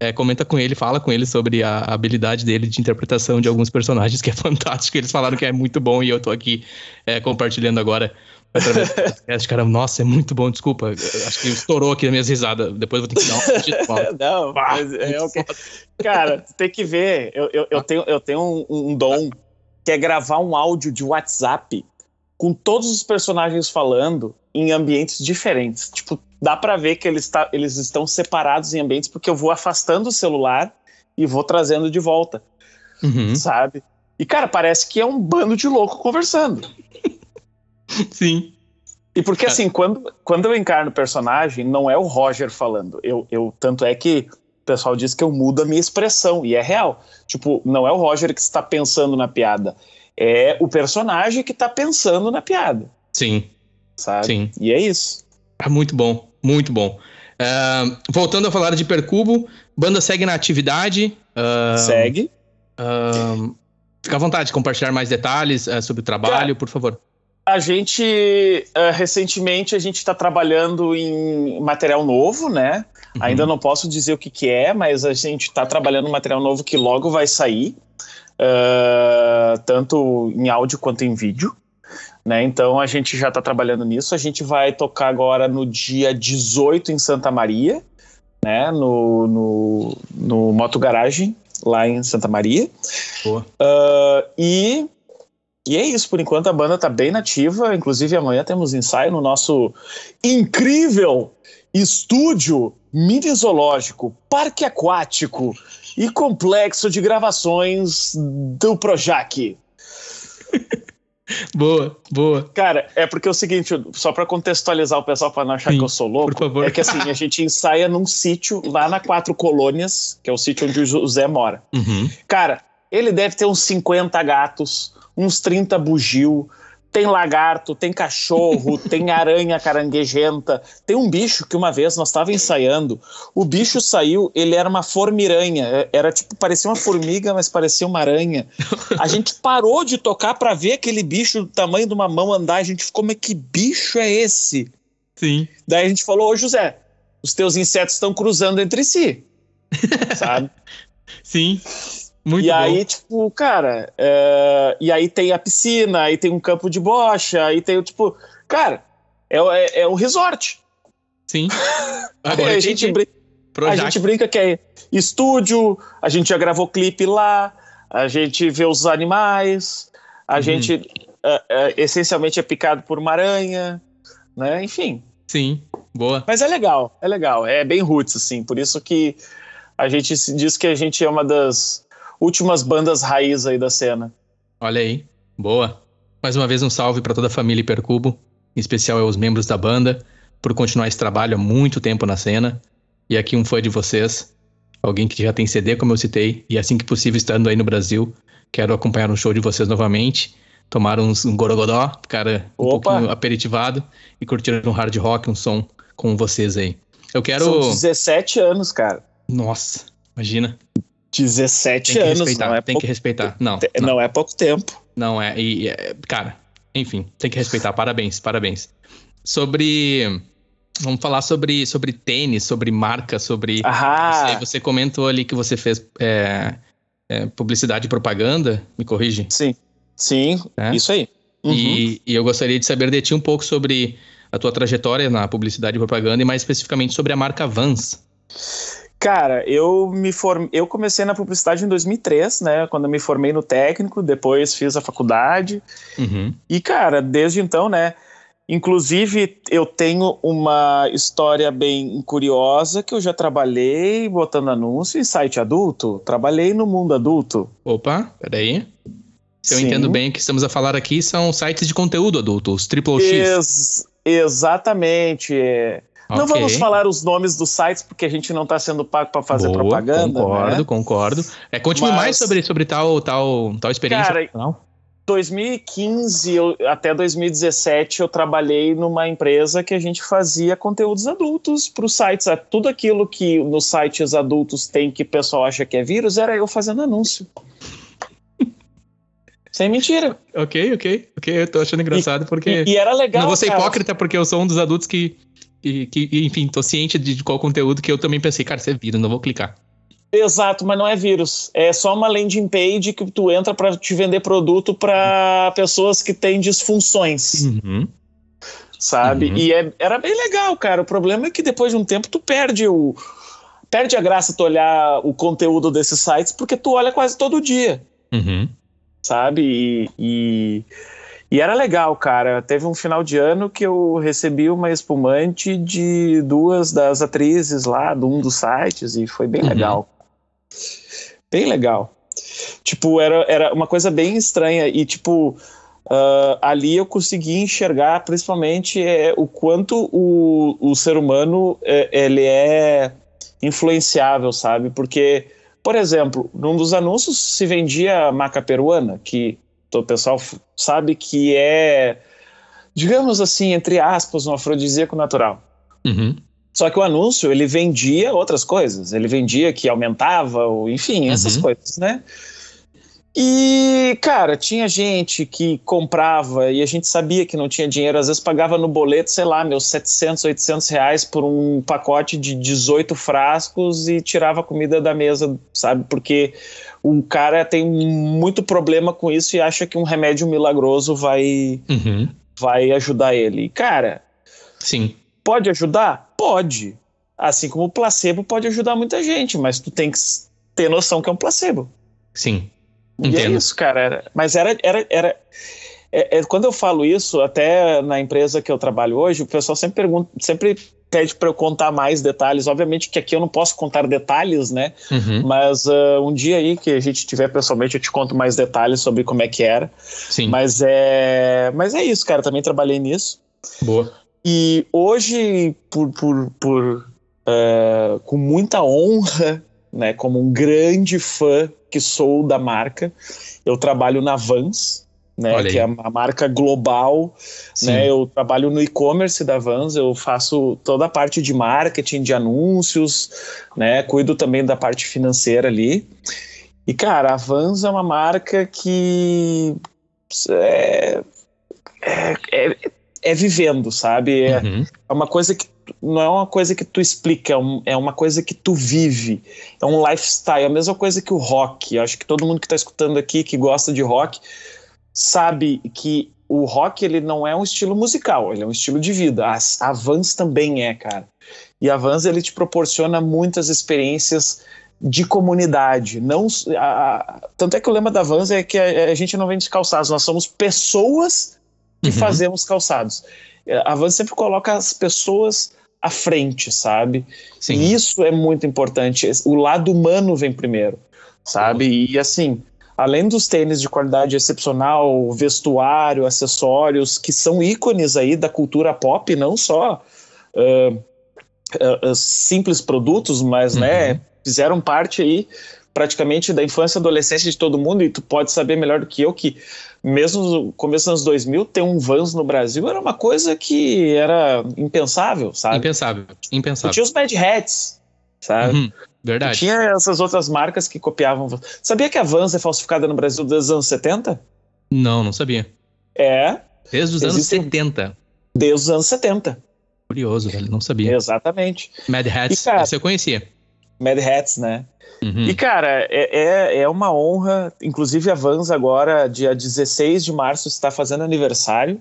é, comenta com ele, fala com ele sobre a habilidade dele de interpretação de alguns personagens, que é fantástico. Eles falaram que é muito bom e eu tô aqui é, compartilhando agora através do podcast. Cara, nossa, é muito bom, desculpa. Acho que estourou aqui as minhas risadas. Depois vou ter que dar um Não, mas é okay. Cara, tem que ver. Eu, eu, eu tenho, eu tenho um, um dom que é gravar um áudio de WhatsApp com todos os personagens falando em ambientes diferentes. Tipo, dá para ver que eles, tá, eles estão separados em ambientes porque eu vou afastando o celular e vou trazendo de volta. Uhum. Sabe? E, cara, parece que é um bando de louco conversando. Sim. E porque, é. assim, quando, quando eu encarno o personagem, não é o Roger falando. Eu, eu, tanto é que o pessoal diz que eu mudo a minha expressão, e é real. Tipo, não é o Roger que está pensando na piada é o personagem que tá pensando na piada. Sim. Sabe? Sim. E é isso. É muito bom, muito bom. Uh, voltando a falar de Percubo, banda segue na atividade. Uh, segue. Uh, fica à vontade de compartilhar mais detalhes sobre o trabalho, por favor. A gente, recentemente, a gente está trabalhando em material novo, né? Uhum. Ainda não posso dizer o que, que é, mas a gente está trabalhando um material novo que logo vai sair uh, tanto em áudio quanto em vídeo. Né? Então a gente já está trabalhando nisso. A gente vai tocar agora no dia 18 em Santa Maria, né? no, no, no Moto Garagem, lá em Santa Maria. Uh, e, e é isso, por enquanto a banda está bem nativa. Inclusive amanhã temos ensaio no nosso incrível estúdio mini zoológico, parque aquático e complexo de gravações do Projac. boa, boa. Cara, é porque é o seguinte, só para contextualizar o pessoal para não achar Sim, que eu sou louco, por favor. é que assim, a gente ensaia num sítio lá na Quatro Colônias, que é o sítio onde o José mora. Uhum. Cara, ele deve ter uns 50 gatos, uns 30 bugio, tem lagarto, tem cachorro, tem aranha caranguejenta. Tem um bicho que uma vez nós estávamos ensaiando. O bicho saiu, ele era uma formiranha. É, era tipo, parecia uma formiga, mas parecia uma aranha. A gente parou de tocar para ver aquele bicho do tamanho de uma mão andar. A gente ficou, mas que bicho é esse? Sim. Daí a gente falou, ô José, os teus insetos estão cruzando entre si. Sabe? Sim. Muito e bom. aí, tipo, cara, é... e aí tem a piscina, aí tem um campo de bocha, aí tem, tipo, cara, é, é, é o resort. Sim. Agora a, gente brinca, a gente brinca que é estúdio, a gente já gravou clipe lá, a gente vê os animais, a uhum. gente uh, uh, essencialmente é picado por uma aranha, né? Enfim. Sim, boa. Mas é legal, é legal, é bem roots, assim, por isso que a gente diz que a gente é uma das últimas bandas raiz aí da cena. Olha aí, boa. Mais uma vez um salve para toda a família Hipercubo, em especial aos membros da banda, por continuar esse trabalho há muito tempo na cena. E aqui um fã de vocês, alguém que já tem CD, como eu citei, e assim que possível estando aí no Brasil, quero acompanhar um show de vocês novamente, tomar uns, um gorogodó, ficar um Opa. pouquinho aperitivado e curtir um hard rock, um som com vocês aí. Eu quero. São 17 anos, cara. Nossa, imagina. 17 tem anos, não é Tem pouco... que respeitar. Não, não, não. é pouco tempo. Não é. E, é, cara, enfim, tem que respeitar. Parabéns, parabéns. Sobre. Vamos falar sobre, sobre tênis, sobre marca, sobre. Você, você, comentou ali que você fez é, é, publicidade e propaganda, me corrige? Sim, sim, é? isso aí. Uhum. E, e eu gostaria de saber de ti um pouco sobre a tua trajetória na publicidade e propaganda e mais especificamente sobre a marca Vans. Cara, eu me form... eu comecei na publicidade em 2003, né? Quando eu me formei no técnico, depois fiz a faculdade. Uhum. E, cara, desde então, né? Inclusive, eu tenho uma história bem curiosa que eu já trabalhei botando anúncio em site adulto. Trabalhei no mundo adulto. Opa, peraí. Se eu Sim. entendo bem, o que estamos a falar aqui são sites de conteúdo adulto, os Triple X. Ex exatamente. É. Não vamos falar os nomes dos sites porque a gente não está sendo pago para fazer Boa, propaganda. Concordo, né? concordo. É, conte-me Mas, mais sobre, sobre tal, tal, tal experiência. Cara, 2015 eu, até 2017 eu trabalhei numa empresa que a gente fazia conteúdos adultos para os sites. É, tudo aquilo que nos sites adultos tem que o pessoal acha que é vírus era eu fazendo anúncio. Sem mentira. Ok, ok, ok. Eu tô achando engraçado porque. E, e era legal. Não vou ser cara. hipócrita porque eu sou um dos adultos que e que, enfim, tô ciente de, de qual conteúdo que eu também pensei, cara, isso é vírus, não vou clicar. Exato, mas não é vírus. É só uma landing page que tu entra para te vender produto para pessoas que têm disfunções. Uhum. Sabe? Uhum. E é, era bem legal, cara. O problema é que depois de um tempo tu perde o. Perde a graça tu olhar o conteúdo desses sites porque tu olha quase todo dia. Uhum. Sabe? e, e e era legal, cara. Teve um final de ano que eu recebi uma espumante de duas das atrizes lá, de um dos sites, e foi bem uhum. legal. Bem legal. Tipo, era, era uma coisa bem estranha. E, tipo, uh, ali eu consegui enxergar principalmente é, o quanto o, o ser humano é, ele é influenciável, sabe? Porque, por exemplo, num dos anúncios se vendia maca peruana, que o pessoal sabe que é, digamos assim, entre aspas, um afrodisíaco natural. Uhum. Só que o anúncio, ele vendia outras coisas. Ele vendia que aumentava, ou, enfim, essas uhum. coisas, né? E, cara, tinha gente que comprava e a gente sabia que não tinha dinheiro, às vezes pagava no boleto, sei lá, meus 700, 800 reais por um pacote de 18 frascos e tirava comida da mesa, sabe? Porque o cara tem muito problema com isso e acha que um remédio milagroso vai, uhum. vai ajudar ele. cara, sim. Pode ajudar? Pode. Assim como o placebo pode ajudar muita gente, mas tu tem que ter noção que é um placebo. Sim. Entendo. E é isso, cara. Era, mas era. era, era é, é, quando eu falo isso, até na empresa que eu trabalho hoje, o pessoal sempre pergunta, sempre pede para eu contar mais detalhes. Obviamente que aqui eu não posso contar detalhes, né? Uhum. Mas uh, um dia aí que a gente tiver pessoalmente, eu te conto mais detalhes sobre como é que era. Sim. Mas é, mas é isso, cara. Também trabalhei nisso. Boa. E hoje, por, por, por uh, com muita honra, né? Como um grande fã que sou da marca, eu trabalho na Vans né, que é a marca global, né, eu trabalho no e-commerce da Vans, eu faço toda a parte de marketing, de anúncios, né, cuido também da parte financeira ali, e cara, a Vans é uma marca que é, é, é, é vivendo, sabe, é, uhum. é uma coisa que não é uma coisa que tu explica, é, um, é, uma coisa que tu vive, é um lifestyle, é a mesma coisa que o rock. Acho que todo mundo que está escutando aqui, que gosta de rock, sabe que o rock ele não é um estilo musical, ele é um estilo de vida. A, a Vans também é, cara. E a Vans ele te proporciona muitas experiências de comunidade. Não, a, a, tanto é que o lema da Vans é que a, gente não vende calçados, nós somos pessoas que uhum. fazemos calçados. A Vans sempre coloca as pessoas à frente, sabe? Sim. E isso é muito importante. O lado humano vem primeiro, sabe? E assim, além dos tênis de qualidade excepcional, vestuário, acessórios, que são ícones aí da cultura pop, não só uh, uh, uh, simples produtos, mas né, uhum. né, fizeram parte aí praticamente da infância e adolescência de todo mundo, e tu pode saber melhor do que eu que mesmo no começo dos anos 2000, ter um Vans no Brasil era uma coisa que era impensável, sabe? Impensável, impensável. E tinha os Mad Hats, sabe? Uhum, verdade. E tinha essas outras marcas que copiavam. Sabia que a Vans é falsificada no Brasil desde os anos 70? Não, não sabia. É. Desde os anos 70. Desde os anos 70. Curioso, velho, não sabia. Exatamente. Mad Hats, e, cara, essa eu conhecia. Mad Hats, né? Uhum. E, cara, é, é, é, uma honra. Inclusive, a Vans agora, dia 16 de março, está fazendo aniversário.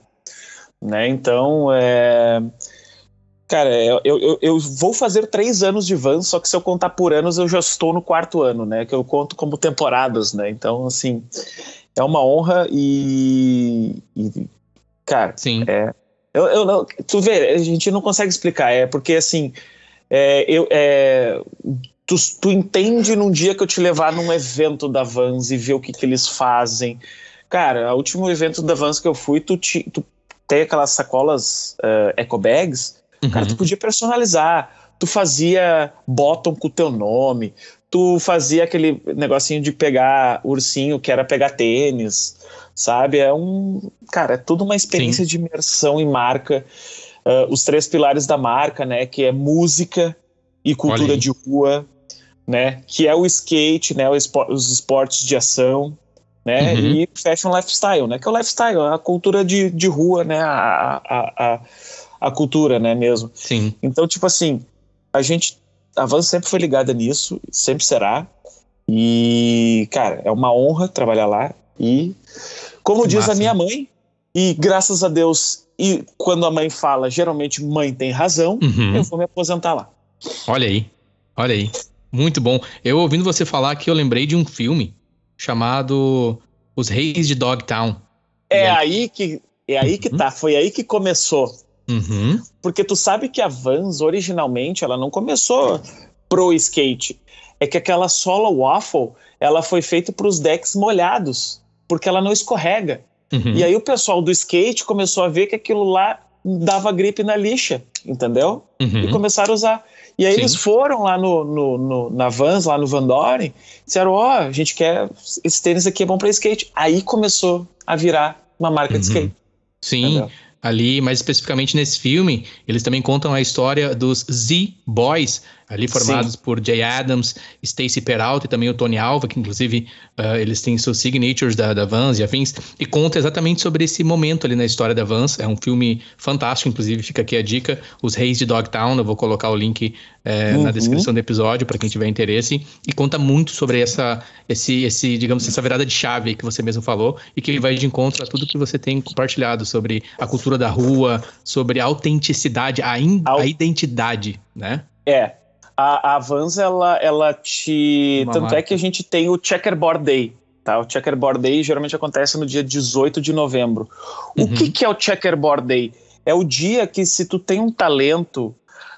Né? Então, é. Cara, eu, eu, eu, vou fazer três anos de Vans, só que se eu contar por anos, eu já estou no quarto ano, né? Que eu conto como temporadas, né? Então, assim, é uma honra e. e cara, Sim. é. Eu, eu, tu vê, a gente não consegue explicar, é porque assim. É, eu, é, tu, tu entende num dia que eu te levar num evento da Vans e ver o que, que eles fazem. Cara, o último evento da Vans que eu fui, tu, te, tu tem aquelas sacolas uh, eco bags, uhum. cara, tu podia personalizar. Tu fazia bottom com o teu nome, tu fazia aquele negocinho de pegar ursinho, que era pegar tênis, sabe? É um. Cara, é tudo uma experiência Sim. de imersão em marca. Uh, os três pilares da marca, né? Que é música e cultura de rua, né? Que é o skate, né? Os esportes de ação, né? Uhum. E fashion lifestyle, né? Que é o lifestyle, a cultura de, de rua, né? A, a, a, a cultura, né? Mesmo. Sim. Então, tipo assim, a gente, a Van sempre foi ligada nisso, sempre será. E, cara, é uma honra trabalhar lá. E, como que diz massa. a minha mãe, e graças a Deus, e quando a mãe fala, geralmente mãe tem razão, uhum. eu vou me aposentar lá. Olha aí, olha aí. Muito bom. Eu ouvindo você falar que eu lembrei de um filme chamado Os Reis de Dogtown. É aí que é aí que uhum. tá, foi aí que começou. Uhum. Porque tu sabe que a Vans originalmente ela não começou pro skate. É que aquela sola waffle, ela foi feita para os decks molhados, porque ela não escorrega. Uhum. E aí o pessoal do skate começou a ver que aquilo lá dava gripe na lixa, entendeu? Uhum. E começaram a usar. E aí Sim. eles foram lá no, no, no, na Vans, lá no Van Doren, disseram, ó, oh, a gente quer, esse tênis aqui é bom para skate. Aí começou a virar uma marca uhum. de skate. Sim, entendeu? Ali, mais especificamente nesse filme, eles também contam a história dos Z-Boys, ali formados Sim. por Jay Adams, Stacy Peralta e também o Tony Alva, que inclusive uh, eles têm seus signatures da, da Vans e afins, e conta exatamente sobre esse momento ali na história da Vans. É um filme fantástico, inclusive fica aqui a dica, Os Reis de Dogtown, eu vou colocar o link é, uhum. na descrição do episódio para quem tiver interesse, e conta muito sobre essa, esse, esse, digamos, essa virada de chave que você mesmo falou, e que vai de encontro a tudo que você tem compartilhado sobre a cultura da rua, sobre a autenticidade, a, in, a identidade, né? É, a, a Vans, ela, ela te. Uma tanto marca. é que a gente tem o Checkerboard Day. Tá? O Checkerboard Day geralmente acontece no dia 18 de novembro. O uhum. que, que é o Checkerboard Day? É o dia que, se tu tem um talento,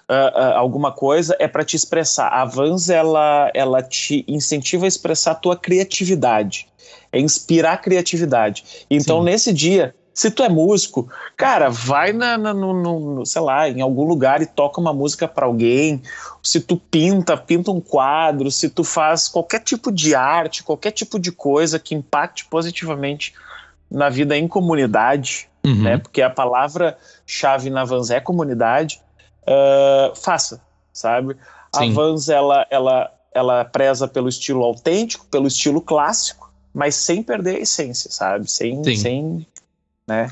uh, uh, alguma coisa, é para te expressar. A Vans, ela, ela te incentiva a expressar a tua criatividade. É inspirar a criatividade. Então, Sim. nesse dia, se tu é músico, cara, vai na, na no, no, sei lá, em algum lugar e toca uma música para alguém. Se tu pinta, pinta um quadro. Se tu faz qualquer tipo de arte, qualquer tipo de coisa que impacte positivamente na vida em comunidade, uhum. né? Porque a palavra-chave na Vans é comunidade. Uh, faça, sabe? Sim. A Vans ela, ela, ela preza pelo estilo autêntico, pelo estilo clássico, mas sem perder a essência, sabe? Sem, sem né?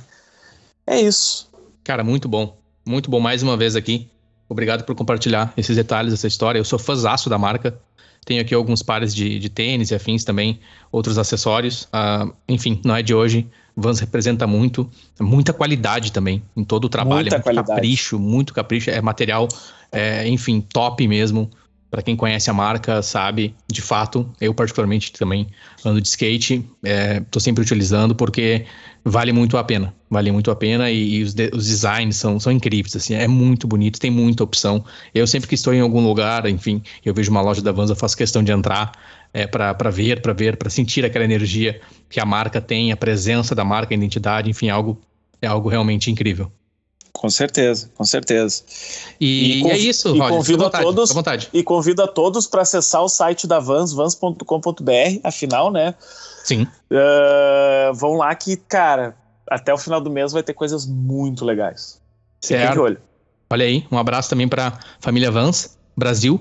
É isso. Cara, muito bom. Muito bom mais uma vez aqui. Obrigado por compartilhar esses detalhes dessa história. Eu sou fãzaço da marca. Tenho aqui alguns pares de, de tênis e afins também, outros acessórios. Uh, enfim, não é de hoje, Vans representa muito, muita qualidade também em todo o trabalho, muita muito qualidade. capricho, muito capricho, é material, é, enfim, top mesmo. Para quem conhece a marca, sabe, de fato, eu particularmente também ando de skate, estou é, sempre utilizando porque vale muito a pena, vale muito a pena e, e os, de, os, designs são, são incríveis, assim, é muito bonito, tem muita opção. Eu sempre que estou em algum lugar, enfim, eu vejo uma loja da Vans, eu faço questão de entrar é, para ver, para ver, para sentir aquela energia que a marca tem, a presença da marca, a identidade, enfim, algo, é algo realmente incrível. Com certeza, com certeza. E, e é isso, e Roger, convido vontade, a todos. E convido a todos para acessar o site da Vans, vans.com.br, afinal, né? Sim. Uh, vão lá que, cara, até o final do mês vai ter coisas muito legais. Certo. de olho. Olha aí, um abraço também para família Vans, Brasil.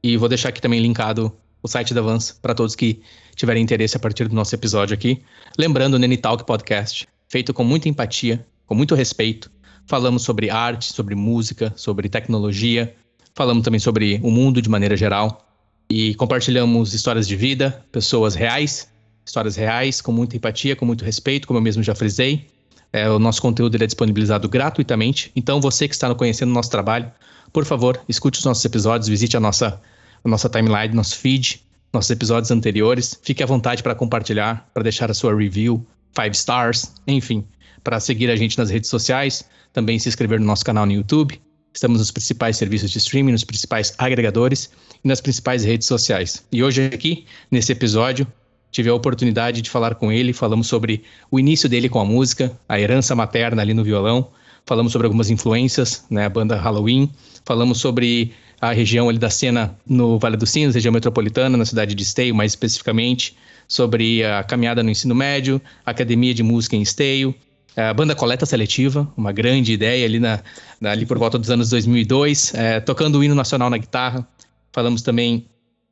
E vou deixar aqui também linkado o site da Vans para todos que tiverem interesse a partir do nosso episódio aqui. Lembrando o Nene Talk Podcast, feito com muita empatia, com muito respeito Falamos sobre arte, sobre música, sobre tecnologia, falamos também sobre o mundo de maneira geral e compartilhamos histórias de vida, pessoas reais, histórias reais com muita empatia, com muito respeito, como eu mesmo já frisei. É, o nosso conteúdo é disponibilizado gratuitamente, então você que está conhecendo o nosso trabalho, por favor, escute os nossos episódios, visite a nossa, a nossa timeline, nosso feed, nossos episódios anteriores. Fique à vontade para compartilhar, para deixar a sua review, five stars, enfim, para seguir a gente nas redes sociais também se inscrever no nosso canal no YouTube. Estamos nos principais serviços de streaming, nos principais agregadores e nas principais redes sociais. E hoje aqui, nesse episódio, tive a oportunidade de falar com ele, falamos sobre o início dele com a música, a herança materna ali no violão, falamos sobre algumas influências, né, a banda Halloween, falamos sobre a região ali da cena no Vale dos Sinos, região metropolitana, na cidade de Esteio, mais especificamente, sobre a caminhada no ensino médio, academia de música em Esteio, a banda Coleta Seletiva, uma grande ideia ali, na, na ali por volta dos anos 2002, é, tocando o hino nacional na guitarra. Falamos também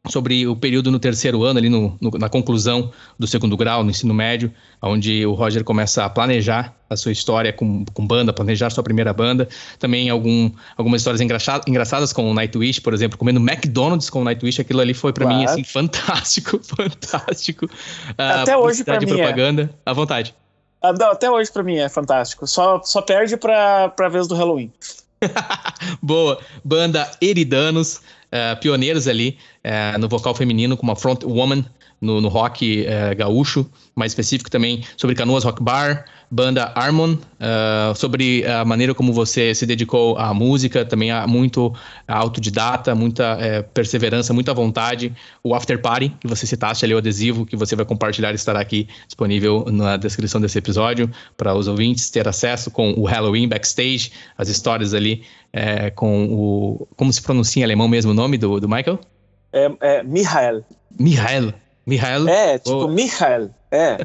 sobre o período no terceiro ano, ali no, no, na conclusão do segundo grau, no ensino médio, onde o Roger começa a planejar a sua história com, com banda, planejar sua primeira banda. Também algum, algumas histórias engraçadas, engraçadas com o Nightwish, por exemplo, comendo McDonald's com o Nightwish, aquilo ali foi para claro. mim assim fantástico, fantástico. Até hoje para mim é. propaganda, é. à vontade. Ah, não, até hoje pra mim é fantástico. Só, só perde pra, pra vez do Halloween. Boa. Banda Eridanos, uh, pioneiros ali uh, no vocal feminino, com uma front woman no, no rock uh, gaúcho, mais específico também sobre Canoas Rock Bar, banda Harmon, uh, sobre a maneira como você se dedicou à música, também há muito autodidata, muita é, perseverança, muita vontade. O After Party, que você citaste ali, o adesivo que você vai compartilhar, estará aqui disponível na descrição desse episódio para os ouvintes ter acesso com o Halloween backstage, as histórias ali é, com o. Como se pronuncia em alemão mesmo o nome do, do Michael? É, é Michael. Michael. Michael? É, tipo, Michael. É.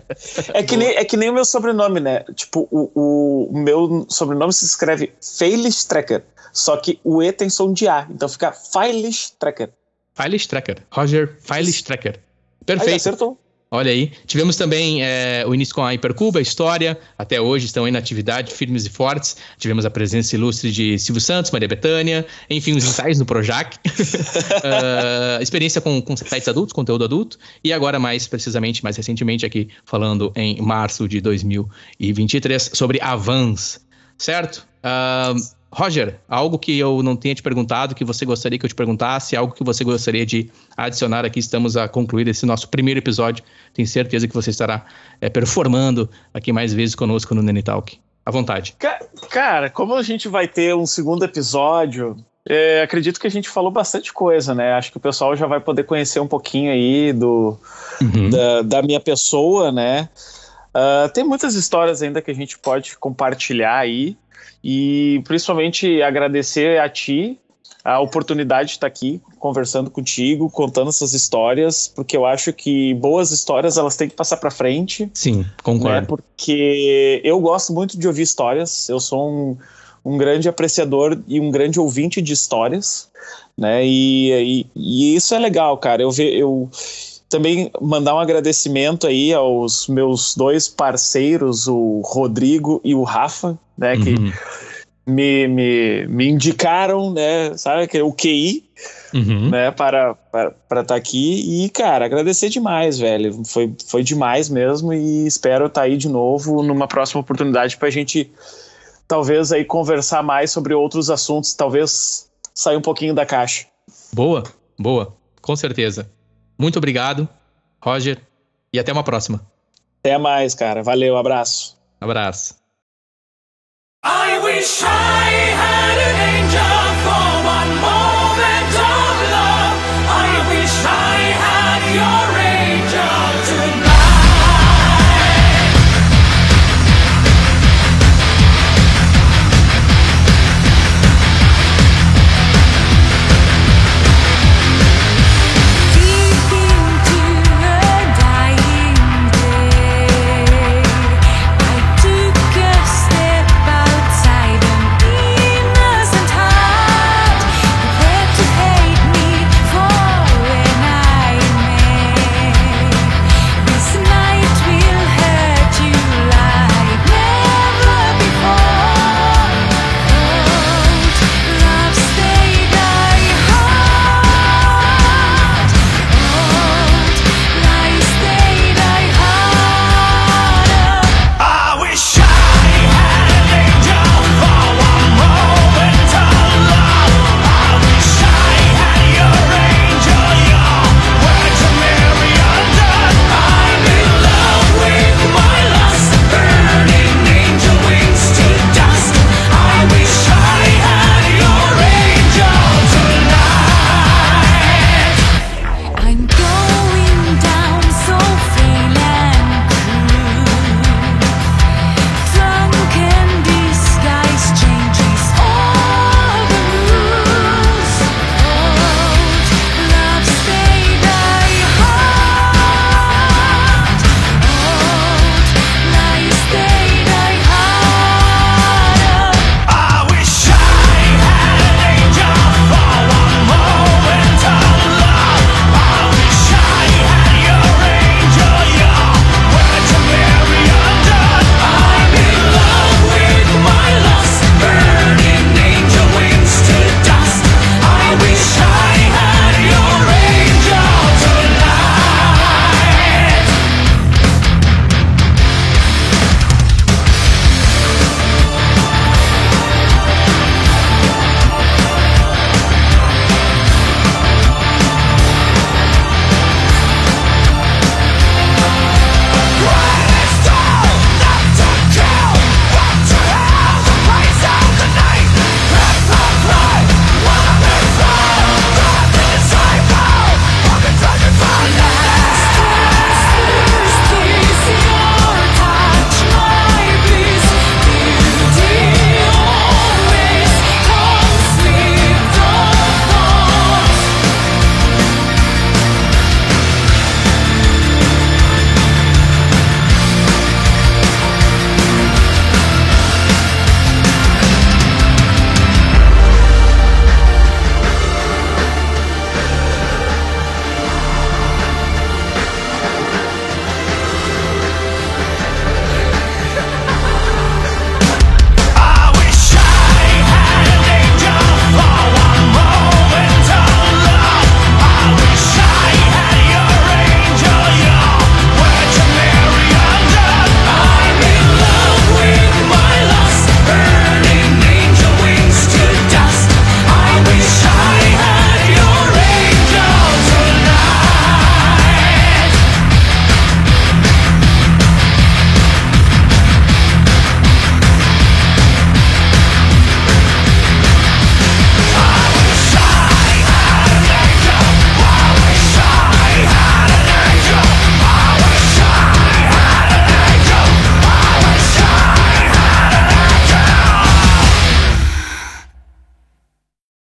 É que, nem, é que nem o meu sobrenome, né? Tipo, o, o meu sobrenome se escreve Feilstrecker. Só que o E tem som de A. Então fica Feilstrecker. Feilstrecker. Roger Feilstrecker. Perfeito. Aí, acertou. Olha aí. Tivemos também é, o início com a Hipercuba, a história. Até hoje estão na atividade, firmes e fortes. Tivemos a presença ilustre de Silvio Santos, Maria Bethânia, enfim, os ensaios no Projac. uh, experiência com, com sites adultos, conteúdo adulto. E agora, mais precisamente, mais recentemente, aqui falando em março de 2023, sobre Avans. Certo? Uh, Roger, algo que eu não tenha te perguntado, que você gostaria que eu te perguntasse, algo que você gostaria de adicionar aqui, estamos a concluir esse nosso primeiro episódio. Tenho certeza que você estará é, performando aqui mais vezes conosco no Nene Talk. À vontade. Cara, como a gente vai ter um segundo episódio, é, acredito que a gente falou bastante coisa, né? Acho que o pessoal já vai poder conhecer um pouquinho aí do, uhum. da, da, minha pessoa, né? Uh, tem muitas histórias ainda que a gente pode compartilhar aí. E principalmente agradecer a ti a oportunidade de estar aqui conversando contigo, contando essas histórias, porque eu acho que boas histórias elas têm que passar para frente. Sim, concordo. Né? Porque eu gosto muito de ouvir histórias. Eu sou um, um grande apreciador e um grande ouvinte de histórias, né? E, e, e isso é legal, cara. Eu, ve, eu também mandar um agradecimento aí aos meus dois parceiros, o Rodrigo e o Rafa, né? Que, me, me, me indicaram, né, sabe, o QI, uhum. né, para estar para, tá aqui e, cara, agradecer demais, velho, foi, foi demais mesmo e espero estar tá aí de novo numa próxima oportunidade para a gente talvez aí conversar mais sobre outros assuntos, talvez sair um pouquinho da caixa. Boa, boa, com certeza. Muito obrigado, Roger, e até uma próxima. Até mais, cara. Valeu, abraço. Abraço. I wish I had an angel.